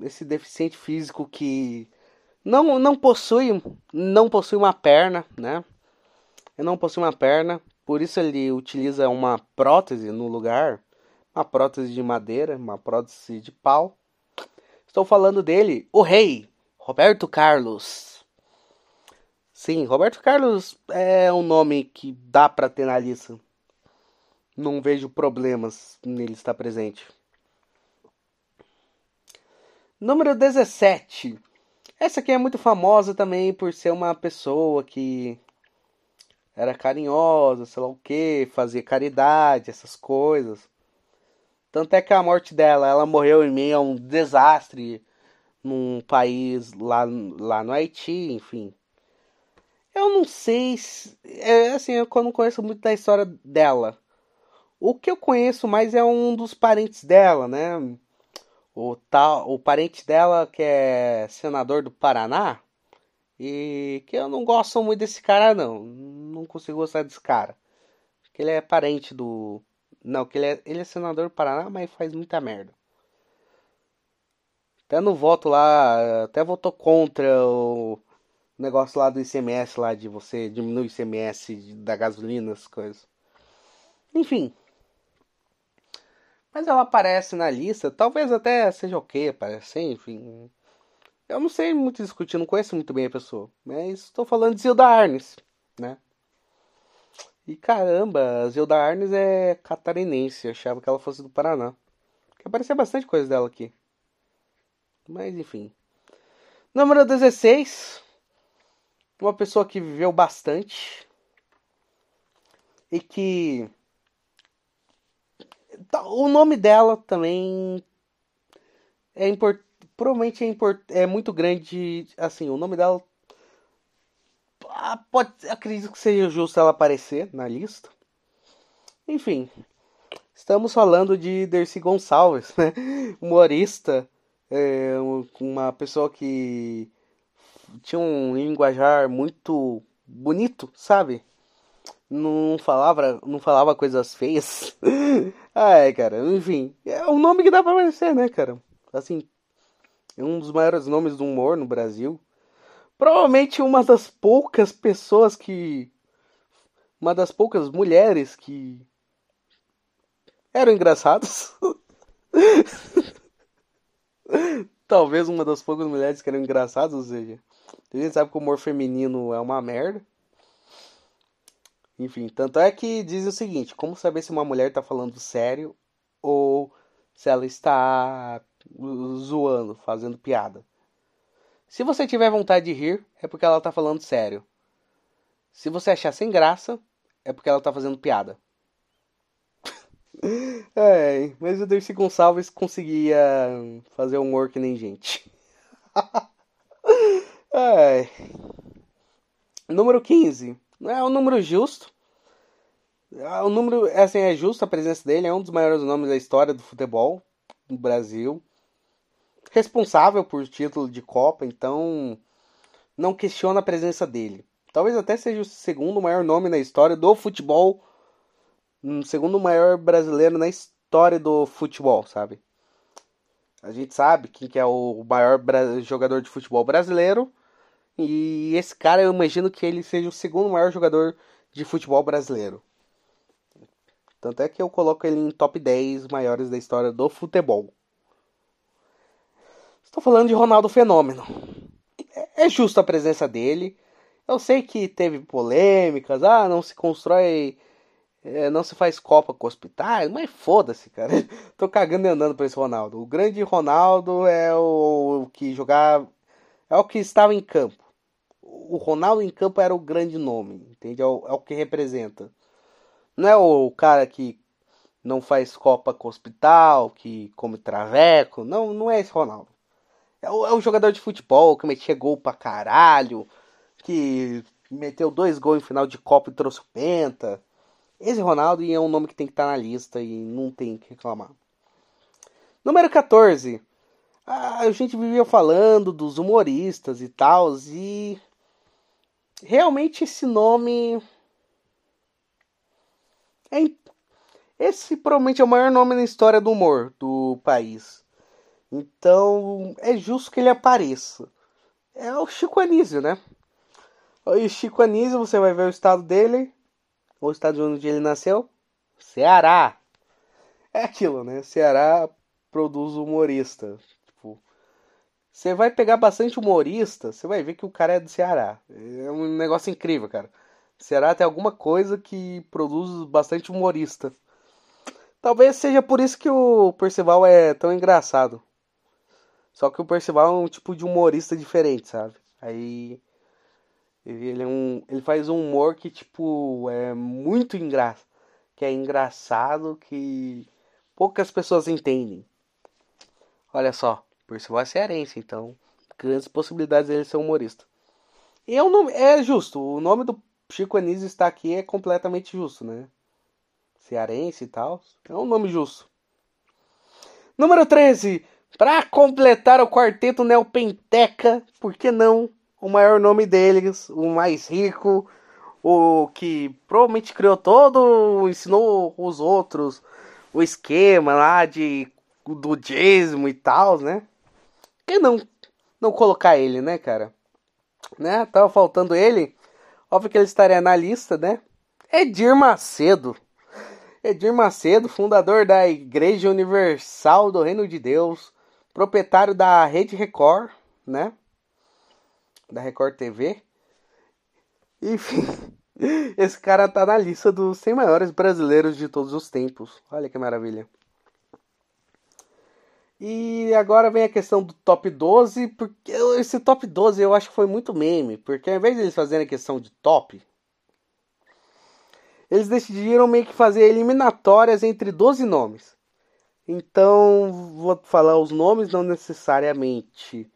esse deficiente físico que não, não possui não possui uma perna, né? Ele não possui uma perna, por isso ele utiliza uma prótese no lugar, uma prótese de madeira, uma prótese de pau. Estou falando dele, o rei Roberto Carlos. Sim, Roberto Carlos é um nome que dá para ter na lista. não vejo problemas nele estar presente. Número 17. Essa aqui é muito famosa também por ser uma pessoa que era carinhosa, sei lá o que, fazia caridade, essas coisas. Tanto é que a morte dela, ela morreu em meio a um desastre num país lá, lá no Haiti, enfim. Eu não sei se. É, assim, eu não conheço muito da história dela. O que eu conheço mais é um dos parentes dela, né? O, tal, o parente dela que é senador do Paraná. E que eu não gosto muito desse cara, não. Não consigo gostar desse cara. Que ele é parente do. Não, que ele é, ele é senador do Paraná, mas faz muita merda. Até no voto lá, até votou contra o negócio lá do ICMS lá de você diminuir o ICMS da gasolina, as coisas. Enfim. Mas ela aparece na lista, talvez até seja ok aparecer, enfim. Eu não sei muito discutir, não conheço muito bem a pessoa. Mas estou falando de Zilda Arnes, né? E caramba, a Zilda Arnes é catarinense, eu achava que ela fosse do Paraná. Que aparecia bastante coisa dela aqui. Mas enfim. Número 16. Uma pessoa que viveu bastante. E que. Tá, o nome dela também é importante. Provavelmente é, import... é muito grande. Assim, o nome dela. Ah, pode... Acredito que seja justo ela aparecer na lista. Enfim. Estamos falando de Dercy Gonçalves, né? Humorista é, uma pessoa que tinha um linguajar muito bonito, sabe? Não falava, não falava coisas feias. ah, cara, enfim, é um nome que dá para aparecer, né, cara? Assim, é um dos maiores nomes do humor no Brasil. Provavelmente uma das poucas pessoas que uma das poucas mulheres que eram engraçadas. Talvez uma das poucas mulheres que eram engraçadas, ou seja, a gente sabe que o humor feminino é uma merda. Enfim, tanto é que diz o seguinte: como saber se uma mulher está falando sério ou se ela está zoando, fazendo piada? Se você tiver vontade de rir, é porque ela está falando sério. Se você achar sem graça, é porque ela está fazendo piada. É, mas o Dercy Gonçalves conseguia fazer humor que nem gente. é. Número 15. É um número justo. É um número, assim, é justo a presença dele. É um dos maiores nomes da história do futebol no Brasil. Responsável por título de Copa, então não questiona a presença dele. Talvez até seja o segundo maior nome na história do futebol um segundo maior brasileiro na história do futebol, sabe? A gente sabe quem que é o maior jogador de futebol brasileiro. E esse cara eu imagino que ele seja o segundo maior jogador de futebol brasileiro. Tanto é que eu coloco ele em top 10 maiores da história do futebol. Estou falando de Ronaldo Fenômeno. É, é justo a presença dele. Eu sei que teve polêmicas, ah, não se constrói é, não se faz Copa com hospitais, mas foda-se, cara. Tô cagando e andando pra esse Ronaldo. O grande Ronaldo é o, que jogava. É o que estava em campo. O Ronaldo em campo era o grande nome, entende? É o, é o que representa. Não é o cara que não faz Copa com hospital, que come traveco. Não, não é esse Ronaldo. É o, é o jogador de futebol que metia gol pra caralho, que meteu dois gols em final de Copa e trouxe o Penta esse Ronaldo é um nome que tem que estar tá na lista e não tem que reclamar. Número 14. A gente vivia falando dos humoristas e tal, e realmente esse nome é esse provavelmente é o maior nome na história do humor do país. Então é justo que ele apareça. É o Chico Anísio, né? O Chico Anísio, você vai ver o estado dele o estado onde ele nasceu? Ceará. É aquilo, né? Ceará produz humorista. Você vai pegar bastante humorista, você vai ver que o cara é do Ceará. É um negócio incrível, cara. Ceará tem alguma coisa que produz bastante humorista. Talvez seja por isso que o Percival é tão engraçado. Só que o Percival é um tipo de humorista diferente, sabe? Aí ele é um, ele faz um humor que tipo é muito engraçado, que é engraçado que poucas pessoas entendem. Olha só, Percival é cearense, então grandes possibilidades dele ser humorista. E é, é justo, o nome do Chico Anísio está aqui é completamente justo, né? Cearense e tal, é um nome justo. Número 13, para completar o quarteto Neopenteca, por que não o maior nome deles, o mais rico, o que provavelmente criou todo, ensinou os outros o esquema lá de do dízimo e tal, né? Que não não colocar ele, né, cara? Né? Tava faltando ele. Óbvio que ele estaria na lista, né? Edir Macedo. Edir Macedo, fundador da Igreja Universal do Reino de Deus, proprietário da Rede Record, né? Da Record TV. Enfim, esse cara tá na lista dos 100 maiores brasileiros de todos os tempos. Olha que maravilha. E agora vem a questão do top 12, porque esse top 12 eu acho que foi muito meme, porque ao invés de eles fazerem a questão de top, eles decidiram meio que fazer eliminatórias entre 12 nomes. Então, vou falar os nomes, não necessariamente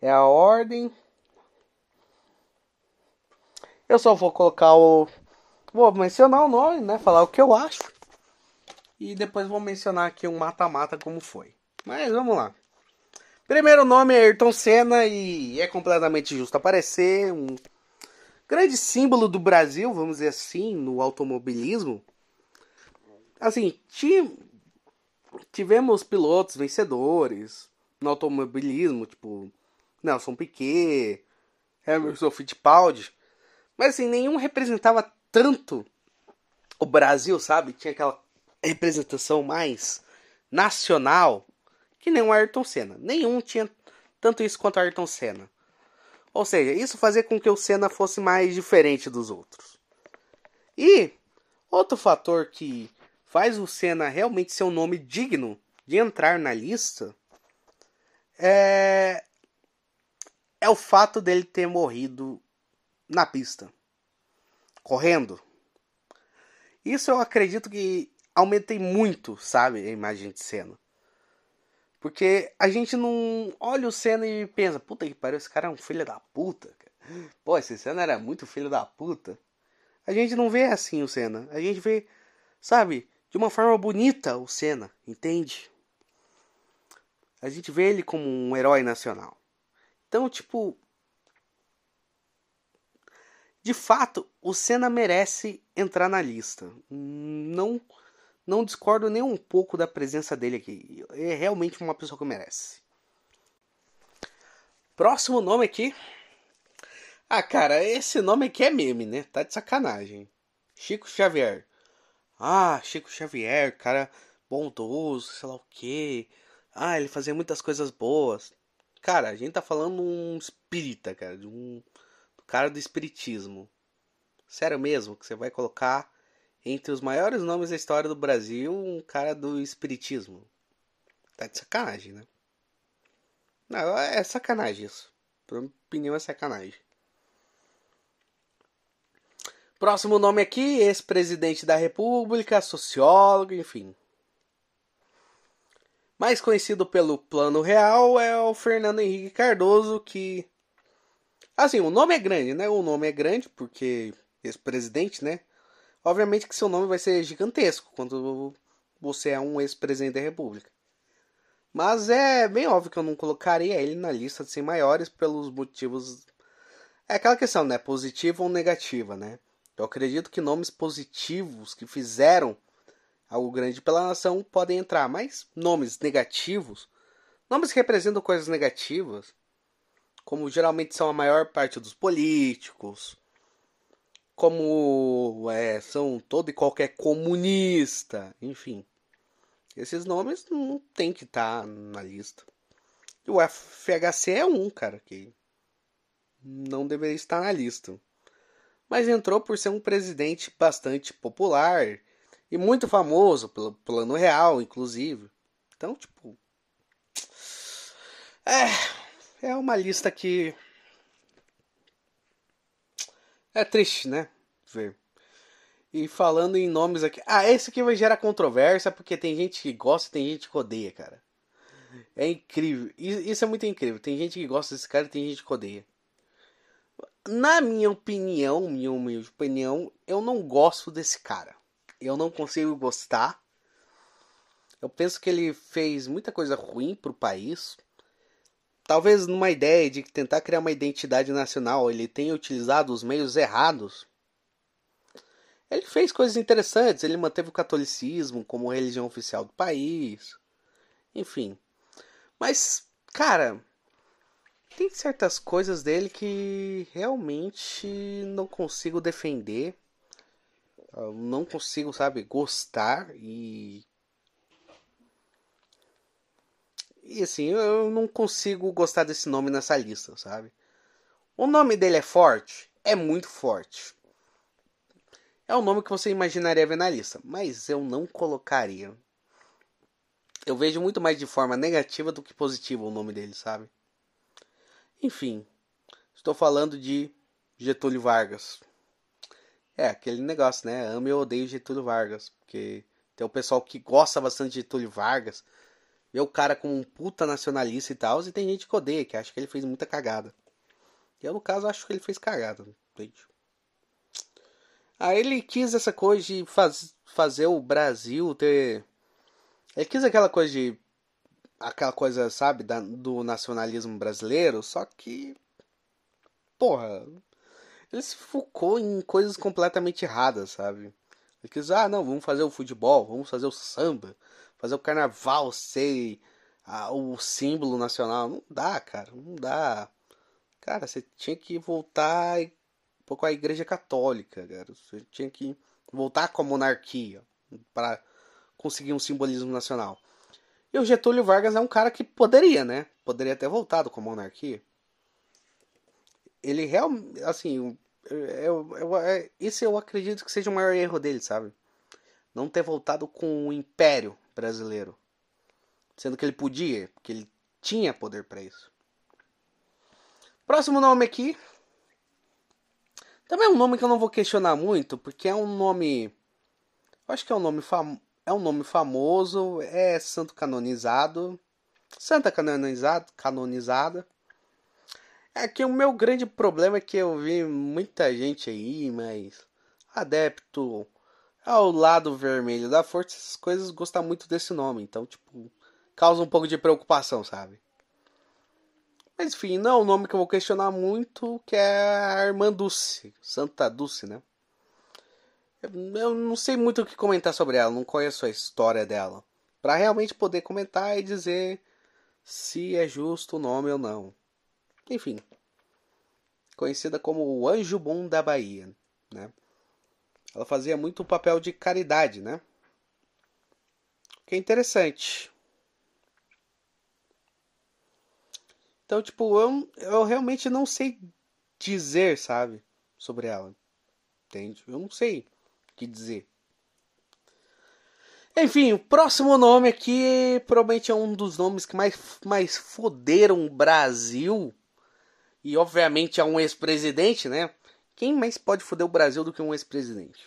é a ordem. Eu só vou colocar o. Vou mencionar o nome, né? Falar o que eu acho. E depois vou mencionar aqui um mata-mata como foi. Mas vamos lá. Primeiro nome é Ayrton Senna e é completamente justo aparecer. Um grande símbolo do Brasil, vamos dizer assim, no automobilismo. Assim, tivemos pilotos vencedores no automobilismo, tipo Nelson Piquet, Emerson Fittipaldi, mas assim, nenhum representava tanto o Brasil, sabe? Tinha aquela representação mais nacional que nem o Ayrton Senna. Nenhum tinha tanto isso quanto o Ayrton Senna. Ou seja, isso fazia com que o Senna fosse mais diferente dos outros. E outro fator que faz o Senna realmente ser um nome digno de entrar na lista é, é o fato dele ter morrido na pista, correndo. Isso eu acredito que aumentei muito, sabe, a imagem de Senna. Porque a gente não olha o Senna e pensa, puta que pariu, esse cara é um filho da puta. Pô, esse Senna era muito filho da puta. A gente não vê assim o Senna. A gente vê, sabe, de uma forma bonita o Senna, entende? A gente vê ele como um herói nacional. Então, tipo. De fato, o Senna merece entrar na lista. Não não discordo nem um pouco da presença dele aqui. É realmente uma pessoa que merece. Próximo nome aqui. Ah, cara, esse nome aqui é meme, né? Tá de sacanagem. Chico Xavier. Ah, Chico Xavier, cara bondoso, sei lá o que. Ah, ele fazia muitas coisas boas. Cara, a gente tá falando um espírita, cara, de um cara do espiritismo. Sério mesmo que você vai colocar entre os maiores nomes da história do Brasil um cara do espiritismo? Tá de sacanagem, né? Não, é sacanagem isso. Por minha opinião é sacanagem. Próximo nome aqui, ex-presidente da República, sociólogo, enfim. Mais conhecido pelo Plano Real é o Fernando Henrique Cardoso, que. Assim, o nome é grande, né? O nome é grande porque ex-presidente, né? Obviamente que seu nome vai ser gigantesco quando você é um ex-presidente da República. Mas é bem óbvio que eu não colocaria ele na lista de 100 maiores pelos motivos. É aquela questão, né? Positiva ou negativa, né? Eu acredito que nomes positivos que fizeram algo grande pela nação podem entrar, mas nomes negativos, nomes que representam coisas negativas, como geralmente são a maior parte dos políticos, como é, são todo e qualquer comunista, enfim. Esses nomes não tem que estar tá na lista. E o FHC é um, cara, que não deveria estar na lista mas entrou por ser um presidente bastante popular E muito famoso pelo plano real, inclusive. Então, tipo. É. É uma lista que. É triste, né? Ver. E falando em nomes aqui. Ah, esse aqui vai gerar controvérsia porque tem gente que gosta e tem gente que odeia, cara. É incrível. Isso é muito incrível. Tem gente que gosta desse cara e tem gente que odeia. Na minha opinião, minha humilde opinião, eu não gosto desse cara. Eu não consigo gostar. Eu penso que ele fez muita coisa ruim pro país. Talvez numa ideia de tentar criar uma identidade nacional, ele tenha utilizado os meios errados ele fez coisas interessantes, ele manteve o catolicismo como religião oficial do país. Enfim. Mas, cara, tem certas coisas dele que realmente não consigo defender. Eu não consigo, sabe, gostar e. E assim, eu não consigo gostar desse nome nessa lista, sabe? O nome dele é forte? É muito forte. É o nome que você imaginaria ver na lista, mas eu não colocaria. Eu vejo muito mais de forma negativa do que positiva o nome dele, sabe? Enfim, estou falando de Getúlio Vargas. É, aquele negócio, né? Amo e odeio Getúlio Vargas. Porque tem o pessoal que gosta bastante de Getúlio Vargas, vê o cara como um puta nacionalista e tal, e tem gente que odeia, que acha que ele fez muita cagada. Eu, no caso, acho que ele fez cagada, entende? Aí ele quis essa coisa de faz, fazer o Brasil ter. Ele quis aquela coisa de. Aquela coisa, sabe, da, do nacionalismo brasileiro, só que. Porra. Ele se focou em coisas completamente erradas, sabe? Ele quis, ah, não, vamos fazer o futebol, vamos fazer o samba, fazer o carnaval ser o símbolo nacional. Não dá, cara, não dá. Cara, você tinha que voltar um pouco a Igreja Católica, cara. Você tinha que voltar com a monarquia para conseguir um simbolismo nacional. E o Getúlio Vargas é um cara que poderia, né? Poderia ter voltado com a monarquia. Ele realmente, assim, eu, eu, é, esse eu acredito que seja o maior erro dele, sabe? Não ter voltado com o Império Brasileiro. Sendo que ele podia, porque ele tinha poder para isso. Próximo nome aqui, também é um nome que eu não vou questionar muito, porque é um nome. Acho que é um nome, fam... é um nome famoso, é santo canonizado. Santa canonizado, canonizada. É que o meu grande problema é que eu vi muita gente aí, mas adepto ao lado vermelho da força, essas coisas gostam muito desse nome, então tipo, causa um pouco de preocupação, sabe? Mas enfim, não é um nome que eu vou questionar muito, que é a irmã Dulce, Santa Dulce, né? Eu não sei muito o que comentar sobre ela, não conheço a história dela. para realmente poder comentar e dizer se é justo o nome ou não. Enfim, conhecida como o Anjo Bom da Bahia, né? Ela fazia muito o papel de caridade, né? Que é interessante. Então, tipo, eu, eu realmente não sei dizer, sabe? Sobre ela. Entende? Eu não sei o que dizer. Enfim, o próximo nome aqui provavelmente é um dos nomes que mais, mais foderam o Brasil. E obviamente é um ex-presidente, né? Quem mais pode foder o Brasil do que um ex-presidente?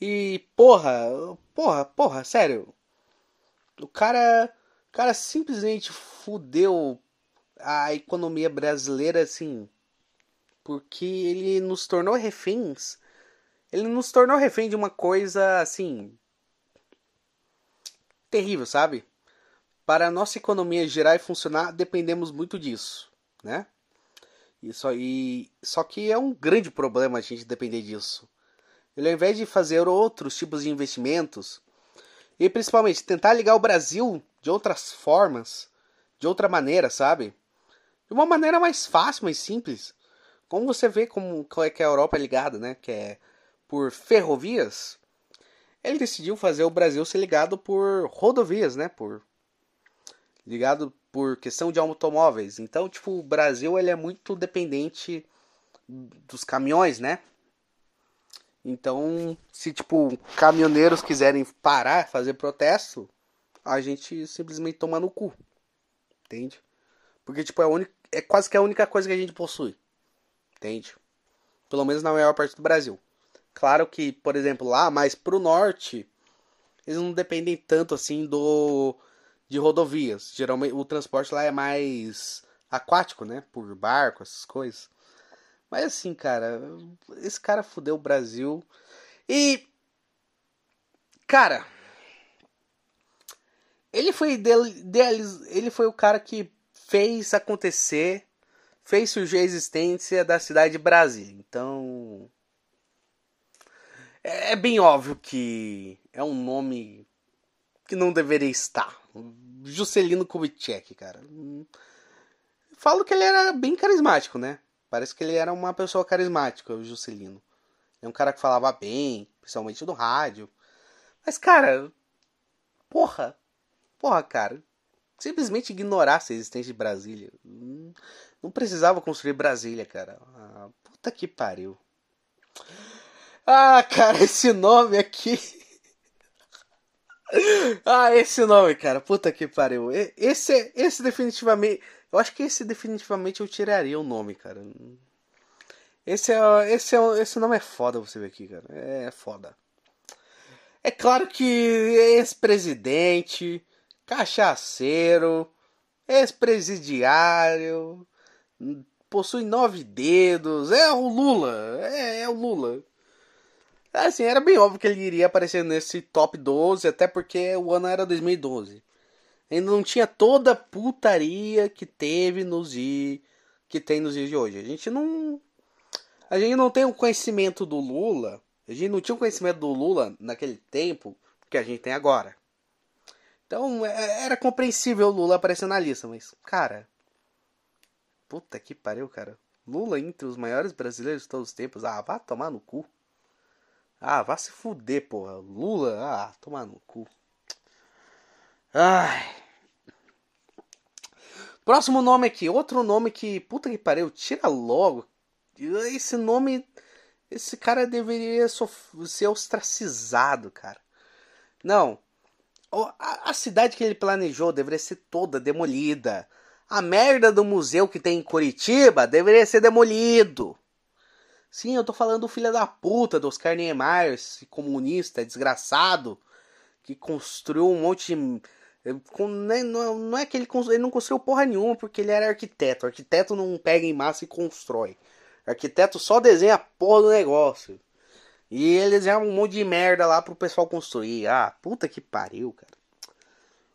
E porra, porra, porra, sério. O cara cara simplesmente fudeu a economia brasileira assim, porque ele nos tornou reféns. Ele nos tornou refém de uma coisa assim terrível, sabe? Para a nossa economia girar e funcionar, dependemos muito disso, né? Isso aí, só que é um grande problema a gente depender disso. Ele ao invés de fazer outros tipos de investimentos, e principalmente tentar ligar o Brasil de outras formas, de outra maneira, sabe? De uma maneira mais fácil, mais simples. Como você vê como é que a Europa é ligada, né? Que é por ferrovias. Ele decidiu fazer o Brasil ser ligado por rodovias, né? Por ligado por questão de automóveis. Então, tipo, o Brasil ele é muito dependente dos caminhões, né? Então, se tipo caminhoneiros quiserem parar, fazer protesto, a gente simplesmente toma no cu. Entende? Porque tipo é, a única, é quase que a única coisa que a gente possui. Entende? Pelo menos na maior parte do Brasil. Claro que, por exemplo, lá mais pro norte, eles não dependem tanto assim do de rodovias. Geralmente o transporte lá é mais aquático, né? Por barco, essas coisas. Mas assim, cara, esse cara fudeu o Brasil. E. Cara. Ele foi ele foi o cara que fez acontecer, fez surgir a existência da cidade de Brasília. Então. É bem óbvio que é um nome que não deveria estar. Juscelino Kubitschek, cara. Falo que ele era bem carismático, né? Parece que ele era uma pessoa carismática, o Juscelino. É um cara que falava bem, principalmente no rádio. Mas, cara, porra, porra, cara, simplesmente ignorasse a existência de Brasília. Não precisava construir Brasília, cara. Ah, puta que pariu. Ah, cara, esse nome aqui. ah, esse nome, cara. Puta que pariu. Esse, esse definitivamente. Eu acho que esse definitivamente eu tiraria o nome, cara. Esse é, esse é, esse nome é foda você ver aqui, cara. É foda. É claro que ex-presidente, cachaceiro, ex-presidiário, possui nove dedos, é o Lula, é, é o Lula. Assim, era bem óbvio que ele iria aparecer nesse top 12, até porque o ano era 2012 ainda não tinha toda a putaria que teve nos dias que tem nos dias de hoje. A gente não a gente não tem o conhecimento do Lula, a gente não tinha o conhecimento do Lula naquele tempo que a gente tem agora. Então é, era compreensível o Lula aparecer na lista, mas cara, puta que pariu, cara. Lula entre os maiores brasileiros de todos os tempos. Ah, vá tomar no cu. Ah, vá se fuder, porra. Lula, ah, tomar no cu. Ai. Próximo nome aqui, outro nome que, puta que pariu, tira logo. Esse nome, esse cara deveria ser ostracizado, cara. Não. A cidade que ele planejou deveria ser toda demolida. A merda do museu que tem em Curitiba deveria ser demolido. Sim, eu tô falando do filho da puta do Oscar Niemeyer, esse comunista desgraçado que construiu um monte de com, né, não, é que ele, ele não construiu porra nenhuma porque ele era arquiteto. Arquiteto não pega em massa e constrói. Arquiteto só desenha a porra do negócio. E ele desenha um monte de merda lá pro pessoal construir. Ah, puta que pariu, cara.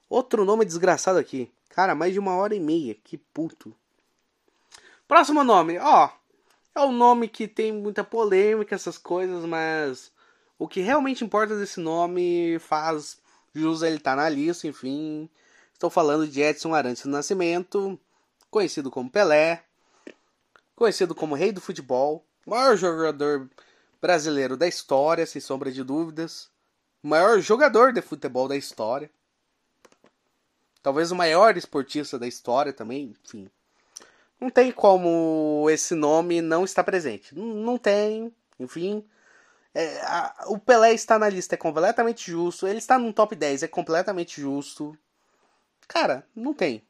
Outro nome desgraçado aqui. Cara, mais de uma hora e meia. Que puto. Próximo nome, ó. É um nome que tem muita polêmica, essas coisas, mas o que realmente importa desse nome faz Jus ele tá na lista, enfim. Estou falando de Edson Arantes do Nascimento, conhecido como Pelé, conhecido como Rei do Futebol, maior jogador brasileiro da história, sem sombra de dúvidas, maior jogador de futebol da história, talvez o maior esportista da história também, enfim. Não tem como esse nome não estar presente. Não tem, enfim. É, a, o Pelé está na lista, é completamente justo. Ele está no top 10, é completamente justo. Cara, não tem.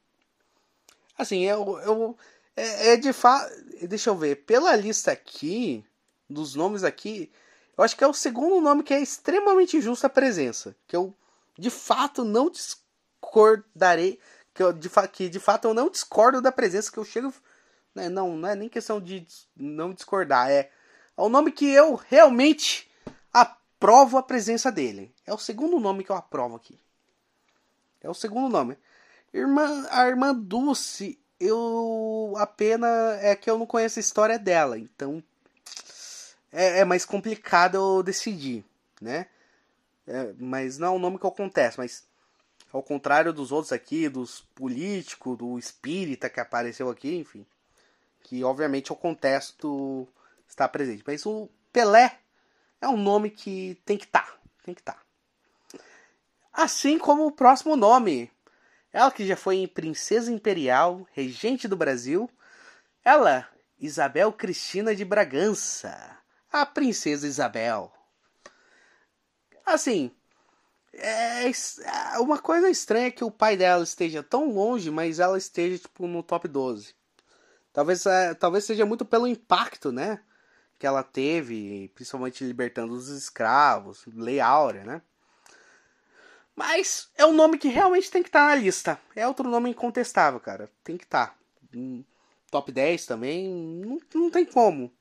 Assim, eu, eu é, é de fato. Deixa eu ver. Pela lista aqui, dos nomes aqui, eu acho que é o segundo nome que é extremamente justo a presença. Que eu de fato não discordarei. Que, eu, de, que de fato eu não discordo da presença que eu chego. Né, não, não é nem questão de não discordar, é é o nome que eu realmente aprovo a presença dele. É o segundo nome que eu aprovo aqui. É o segundo nome. Irmã, a irmã Dulce, eu. Pena é que eu não conheço a história dela. Então. É, é mais complicado eu decidir, né? É, mas não é o nome que acontece, mas ao contrário dos outros aqui, dos políticos, do espírita que apareceu aqui, enfim. Que obviamente o contexto está presente. Mas o Pelé é um nome que tem que estar. Tá, tem que estar. Tá. Assim como o próximo nome. Ela que já foi princesa imperial, regente do Brasil. Ela, Isabel Cristina de Bragança. a princesa Isabel. Assim, é, é uma coisa estranha que o pai dela esteja tão longe, mas ela esteja tipo no top 12. Talvez, é, talvez seja muito pelo impacto, né? Que ela teve, principalmente libertando os escravos, Lei Áurea, né? Mas é um nome que realmente tem que estar tá na lista. É outro nome incontestável, cara. Tem que estar. Tá. top 10 também, não, não tem como.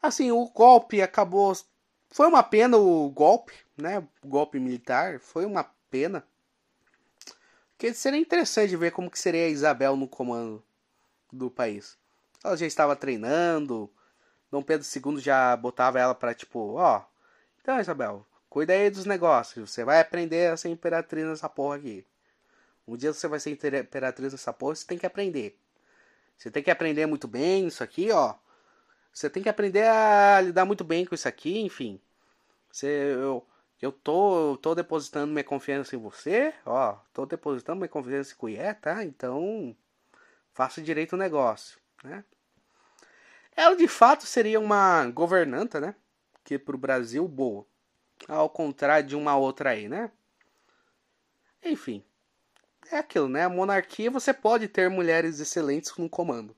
Assim, o golpe acabou. Foi uma pena o golpe, né? O golpe militar. Foi uma pena. Porque seria interessante ver como que seria a Isabel no comando do país. Ela já estava treinando. Dom Pedro II já botava ela para tipo, ó, então Isabel, cuida aí dos negócios. Você vai aprender a ser imperatriz nessa porra aqui. Um dia você vai ser imperatriz nessa porra, você tem que aprender. Você tem que aprender muito bem isso aqui, ó. Você tem que aprender a lidar muito bem com isso aqui, enfim. Você, eu, eu tô, tô depositando minha confiança em você, ó. Tô depositando minha confiança em Cuié, tá? Então, faça direito o negócio, né? Ela de fato seria uma governanta, né? Que pro Brasil boa. Ao contrário de uma outra aí, né? Enfim. É aquilo, né? A monarquia você pode ter mulheres excelentes no comando.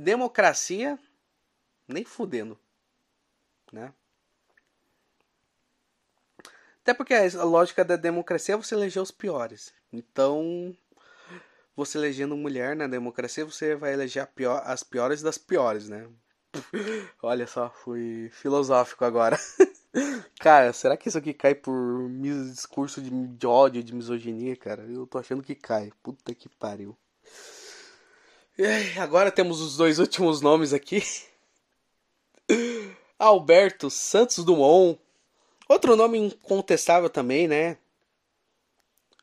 Democracia, nem fudendo, né? Até porque a lógica da democracia é você eleger os piores. Então, você elegendo mulher na democracia, você vai eleger pior, as piores das piores, né? Olha só, fui filosófico agora. cara, será que isso aqui cai por discurso de, de ódio, de misoginia, cara? Eu tô achando que cai. Puta que pariu. E agora temos os dois últimos nomes aqui. Alberto Santos Dumont. Outro nome incontestável também, né?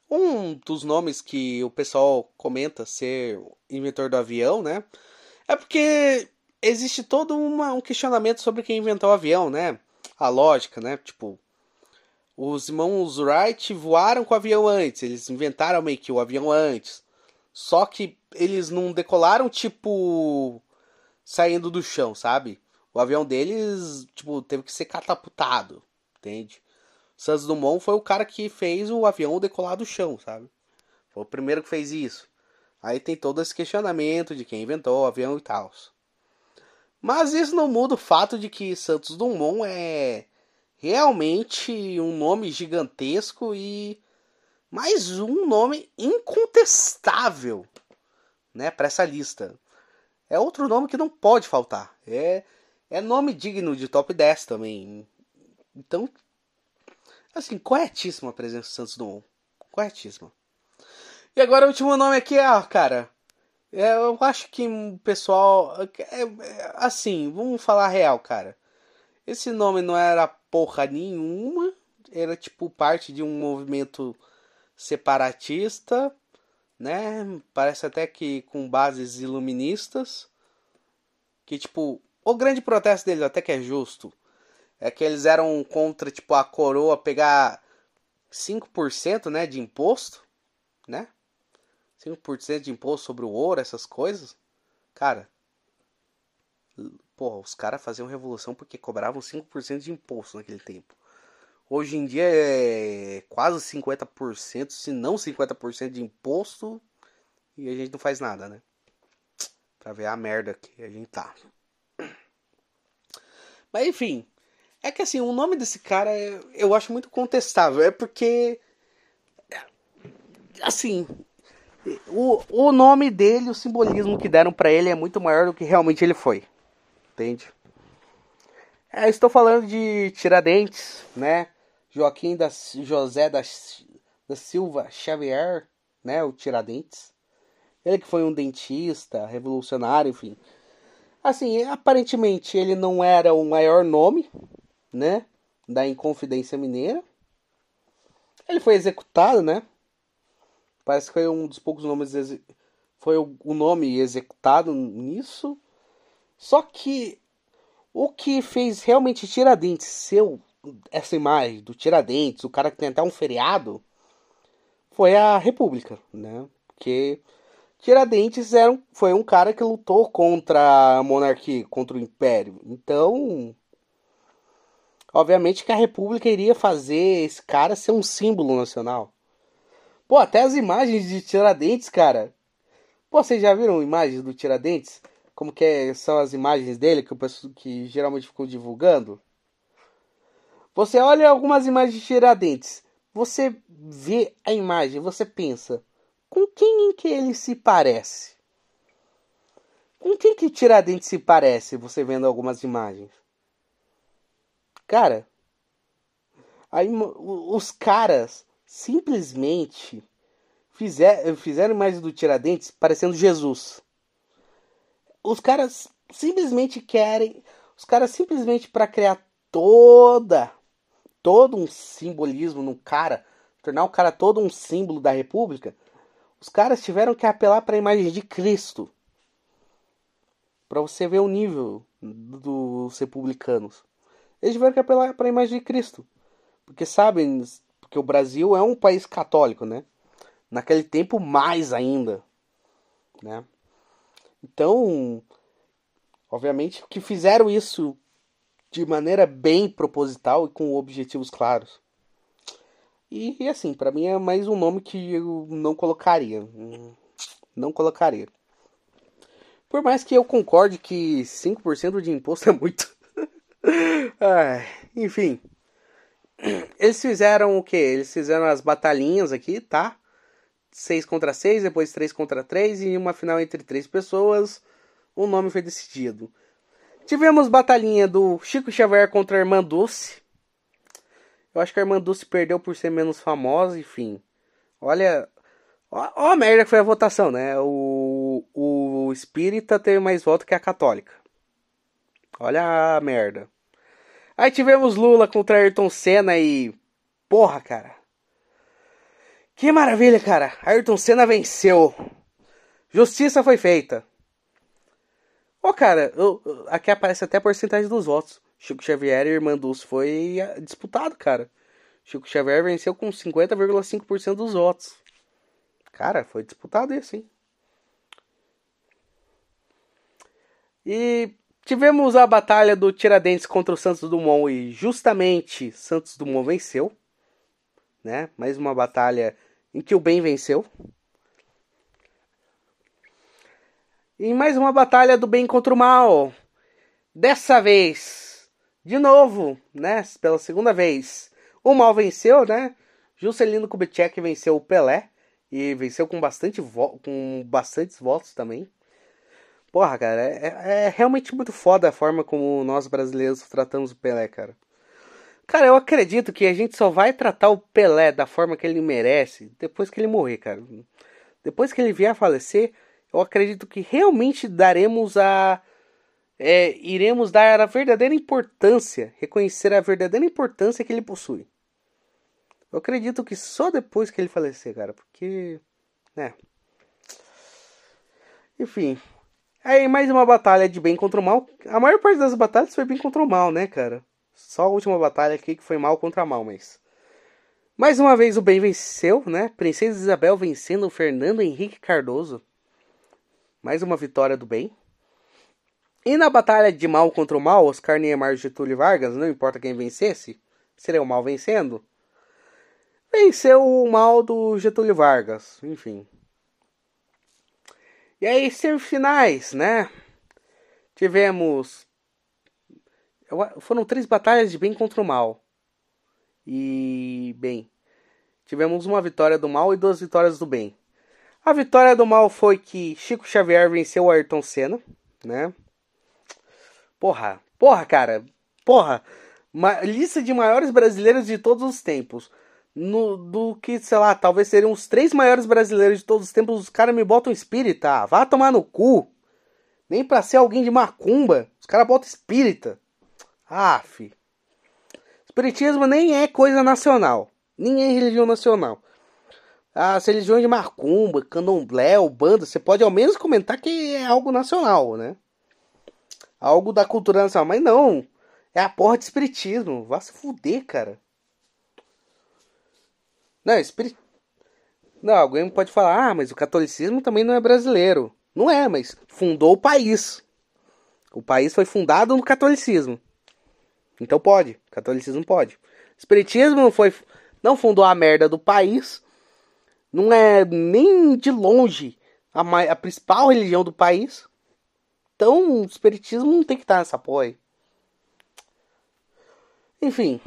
Um dos nomes que o pessoal comenta ser inventor do avião, né? É porque existe todo uma, um questionamento sobre quem inventou o avião, né? A lógica, né? Tipo, os irmãos Wright voaram com o avião antes, eles inventaram meio que o avião antes. Só que eles não decolaram, tipo, saindo do chão, sabe? O avião deles, tipo, teve que ser catapultado, entende? Santos Dumont foi o cara que fez o avião decolar do chão, sabe? Foi o primeiro que fez isso. Aí tem todo esse questionamento de quem inventou o avião e tal. Mas isso não muda o fato de que Santos Dumont é realmente um nome gigantesco e mais um nome incontestável, né, para essa lista. É outro nome que não pode faltar. É é nome digno de top 10 também. Então, Assim, corretíssima a presença do Santos Dumont. Corretíssima. E agora o último nome aqui é, cara. É, eu acho que o pessoal. É, é, assim, vamos falar real, cara. Esse nome não era porra nenhuma. Era tipo parte de um movimento separatista, né? Parece até que com bases iluministas. Que tipo, o grande protesto deles até que é justo é que eles eram contra, tipo, a coroa pegar 5%, né, de imposto, né? 5% de imposto sobre o ouro, essas coisas. Cara, porra, os caras faziam revolução porque cobravam 5% de imposto naquele tempo. Hoje em dia é quase 50%, se não 50% de imposto, e a gente não faz nada, né? Pra ver a merda que a gente tá. Mas enfim, é que assim, o nome desse cara eu acho muito contestável. É porque. Assim. O, o nome dele, o simbolismo que deram para ele é muito maior do que realmente ele foi. Entende? É, estou falando de Tiradentes, né? Joaquim da, José da, da Silva Xavier, né? O Tiradentes. Ele que foi um dentista, revolucionário, enfim. Assim, aparentemente ele não era o maior nome, né, da Inconfidência Mineira. Ele foi executado, né? Parece que foi um dos poucos nomes foi o nome executado nisso. Só que o que fez realmente Tiradentes ser essa imagem do Tiradentes, o cara que tem até um feriado, foi a República, né? Porque Tiradentes era um, foi um cara que lutou contra a monarquia, contra o império. Então, obviamente que a república iria fazer esse cara ser um símbolo nacional. Pô, até as imagens de Tiradentes, cara. Pô, vocês já viram imagens do Tiradentes? Como que é, são as imagens dele que, o pessoal, que geralmente ficam divulgando? Você olha algumas imagens de Tiradentes. Você vê a imagem, você pensa, com quem que ele se parece? Com quem que Tiradentes se parece, você vendo algumas imagens? Cara, aí, os caras simplesmente fizer, fizeram imagens do Tiradentes parecendo Jesus. Os caras simplesmente querem, os caras simplesmente para criar toda todo um simbolismo no cara, tornar o cara todo um símbolo da República, os caras tiveram que apelar para a imagem de Cristo. Para você ver o nível dos republicanos. Eles tiveram que apelar para a imagem de Cristo. Porque sabem, porque o Brasil é um país católico, né? Naquele tempo mais ainda, né? Então, obviamente que fizeram isso de maneira bem proposital e com objetivos claros. E, e assim, para mim é mais um nome que eu não colocaria. Não colocaria. Por mais que eu concorde que 5% de imposto é muito. ah, enfim. Eles fizeram o que? Eles fizeram as batalhinhas aqui, tá? 6 contra 6, depois 3 contra 3 e uma final entre três pessoas. O nome foi decidido. Tivemos batalhinha do Chico Xavier contra a Irmã Dulce. Eu acho que a Irmã Dulce perdeu por ser menos famosa, enfim. Olha. Ó, a merda que foi a votação, né? O, o espírita teve mais voto que a católica. Olha a merda. Aí tivemos Lula contra Ayrton Senna e. Porra, cara. Que maravilha, cara. Ayrton Senna venceu. Justiça foi feita. Oh, cara, eu, aqui aparece até a porcentagem dos votos. Chico Xavier e Irmã Dulce foi eh, disputado, cara. Chico Xavier venceu com 50,5% dos votos. Cara, foi disputado isso, hein? E tivemos a batalha do Tiradentes contra o Santos Dumont e justamente Santos Dumont venceu, né? Mais uma batalha em que o bem venceu. Em mais uma batalha do bem contra o mal. Dessa vez, de novo, né? Pela segunda vez, o mal venceu, né? Juscelino Kubitschek venceu o Pelé e venceu com bastante com bastantes votos também. Porra, cara, é, é, realmente muito foda a forma como nós brasileiros tratamos o Pelé, cara. Cara, eu acredito que a gente só vai tratar o Pelé da forma que ele merece depois que ele morrer, cara. Depois que ele vier a falecer, eu acredito que realmente daremos a. É, iremos dar a verdadeira importância, reconhecer a verdadeira importância que ele possui. Eu acredito que só depois que ele falecer, cara, porque. né. Enfim. Aí mais uma batalha de bem contra o mal. A maior parte das batalhas foi bem contra o mal, né, cara? Só a última batalha aqui que foi mal contra mal, mas. Mais uma vez o bem venceu, né? Princesa Isabel vencendo o Fernando Henrique Cardoso. Mais uma vitória do bem. E na batalha de mal contra o mal, Oscar Niemeyer e Getúlio Vargas, não importa quem vencesse, seria o mal vencendo. Venceu o mal do Getúlio Vargas, enfim. E aí, semifinais, né? Tivemos. Foram três batalhas de bem contra o mal. E, bem, tivemos uma vitória do mal e duas vitórias do bem. A vitória do mal foi que Chico Xavier venceu o Ayrton Senna, né? Porra, porra, cara, porra. Lista de maiores brasileiros de todos os tempos. No, do que, sei lá, talvez seriam os três maiores brasileiros de todos os tempos. Os caras me botam espírita. Vá tomar no cu. Nem pra ser alguém de macumba. Os caras botam espírita. Ah. Espiritismo nem é coisa nacional. Nem é religião nacional as religiões de macumba, candomblé, banda, você pode ao menos comentar que é algo nacional, né? Algo da cultura nacional, mas não. É a porra de espiritismo. Vá se fuder, cara. Não, espirit... Não, alguém pode falar, ah, mas o catolicismo também não é brasileiro. Não é, mas fundou o país. O país foi fundado no catolicismo. Então pode, catolicismo pode. Espiritismo não foi não fundou a merda do país. Não é nem de longe a, a principal religião do país. Então, o espiritismo não tem que estar nessa porra. Enfim,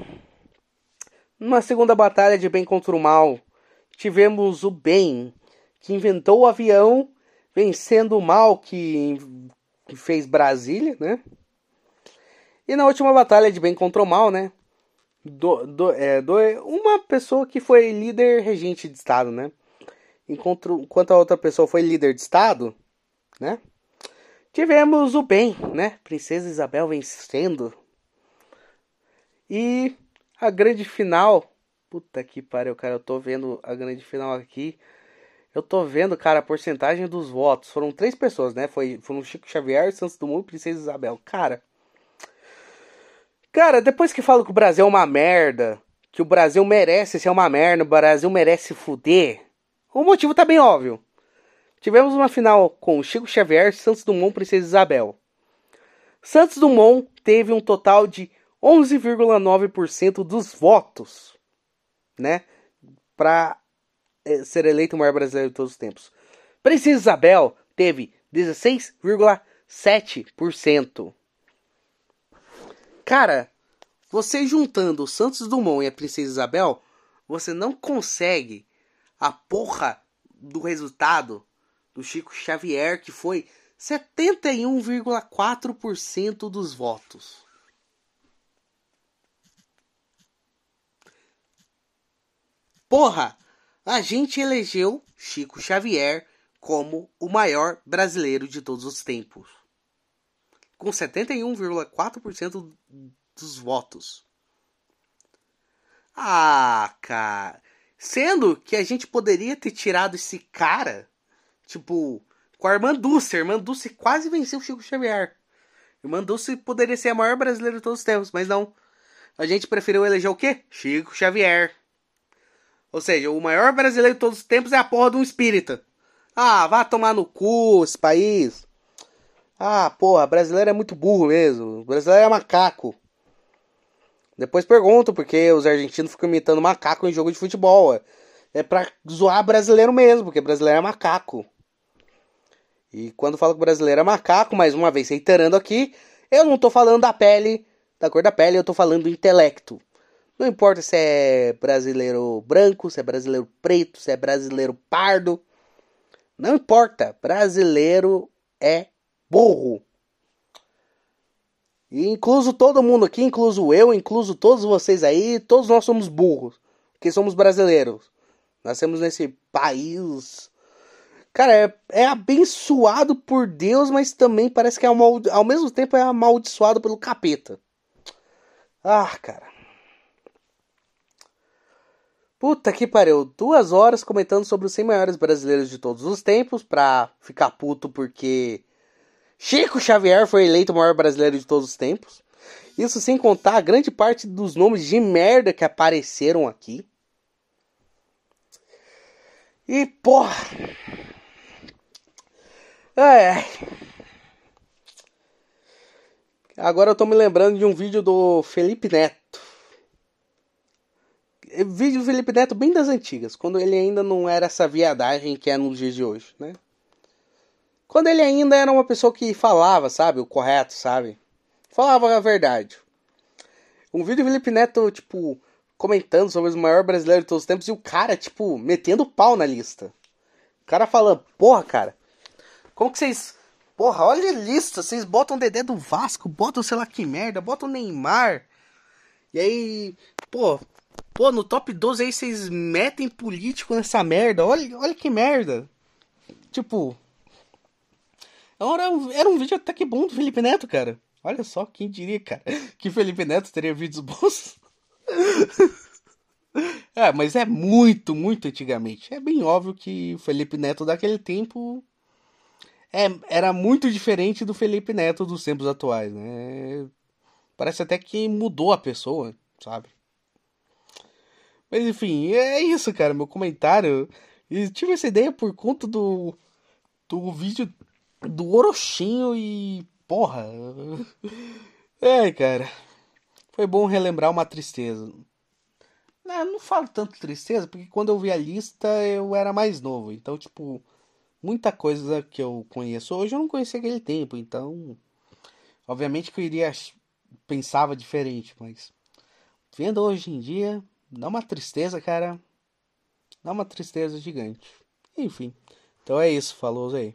numa segunda batalha de bem contra o mal, tivemos o bem, que inventou o avião, vencendo o mal que fez Brasília, né? E na última batalha de bem contra o mal, né? Do, do, é, do, uma pessoa que foi líder regente de Estado, né? Enquanto, enquanto a outra pessoa foi líder de Estado, né? Tivemos o bem, né? Princesa Isabel vencendo. E a grande final. Puta que pariu, cara. Eu tô vendo a grande final aqui. Eu tô vendo, cara, a porcentagem dos votos. Foram três pessoas, né? Foi, foram Chico Xavier, Santos Dumont e Princesa Isabel. Cara. Cara, depois que falo que o Brasil é uma merda, que o Brasil merece ser uma merda, o Brasil merece fuder, o motivo tá bem óbvio. Tivemos uma final com Chico Xavier, Santos Dumont e Princesa Isabel. Santos Dumont teve um total de 11,9% dos votos, né, para eh, ser eleito o maior brasileiro de todos os tempos. Princesa Isabel teve 16,7%. Cara, você juntando o Santos Dumont e a Princesa Isabel, você não consegue a porra do resultado do Chico Xavier, que foi 71,4% dos votos. Porra, a gente elegeu Chico Xavier como o maior brasileiro de todos os tempos com 71,4% dos votos. Ah, cara. Sendo que a gente poderia ter tirado esse cara, tipo, com a irmã Dulce. A irmã Dulce quase venceu o Chico Xavier. A irmã Dulce poderia ser a maior brasileira de todos os tempos, mas não. A gente preferiu eleger o quê? Chico Xavier. Ou seja, o maior brasileiro de todos os tempos é a porra de um espírita. Ah, vá tomar no cu esse país. Ah, porra, brasileiro é muito burro mesmo. brasileiro é macaco. Depois pergunto porque os argentinos ficam imitando macaco em jogo de futebol. É, é pra zoar brasileiro mesmo, porque brasileiro é macaco. E quando falo que brasileiro é macaco, mais uma vez reiterando aqui, eu não tô falando da pele, da cor da pele, eu tô falando do intelecto. Não importa se é brasileiro branco, se é brasileiro preto, se é brasileiro pardo. Não importa. Brasileiro é burro. E incluso todo mundo aqui, incluso eu, incluso todos vocês aí, todos nós somos burros. Porque somos brasileiros. Nascemos nesse país. Cara, é, é abençoado por Deus, mas também parece que é ao mesmo tempo é amaldiçoado pelo capeta. Ah, cara. Puta que pariu. Duas horas comentando sobre os 100 maiores brasileiros de todos os tempos pra ficar puto porque Chico Xavier foi eleito o maior brasileiro de todos os tempos. Isso sem contar a grande parte dos nomes de merda que apareceram aqui. E porra. É. Agora eu tô me lembrando de um vídeo do Felipe Neto. Vídeo do Felipe Neto bem das antigas, quando ele ainda não era essa viadagem que é nos dias de hoje, né? Quando ele ainda era uma pessoa que falava, sabe, o correto, sabe? Falava a verdade. Um vídeo do Felipe Neto, tipo, comentando sobre o maior brasileiro de todos os tempos e o cara, tipo, metendo pau na lista. O cara falando, porra, cara, como que vocês. Porra, olha a lista, vocês botam o Dedé do Vasco, botam sei lá que merda, botam o Neymar. E aí, pô, pô, no top 12 aí vocês metem político nessa merda. Olha, olha que merda. Tipo, era um, era um vídeo até que bom do Felipe Neto, cara. Olha só, quem diria, cara, que Felipe Neto teria vídeos bons. é, mas é muito, muito antigamente. É bem óbvio que o Felipe Neto daquele tempo é, era muito diferente do Felipe Neto dos tempos atuais, né? Parece até que mudou a pessoa, sabe? Mas enfim, é isso, cara. Meu comentário E tive essa ideia por conta do, do vídeo do Orochinho e. Porra. É, cara. Foi bom relembrar uma tristeza. Não, não falo tanto tristeza, porque quando eu vi a lista eu era mais novo. Então, tipo, muita coisa que eu conheço hoje eu não conhecia aquele tempo. Então, obviamente que eu iria. Pensava diferente, mas. Vendo hoje em dia, dá uma tristeza, cara. Dá uma tristeza gigante. Enfim. Então é isso, falou aí.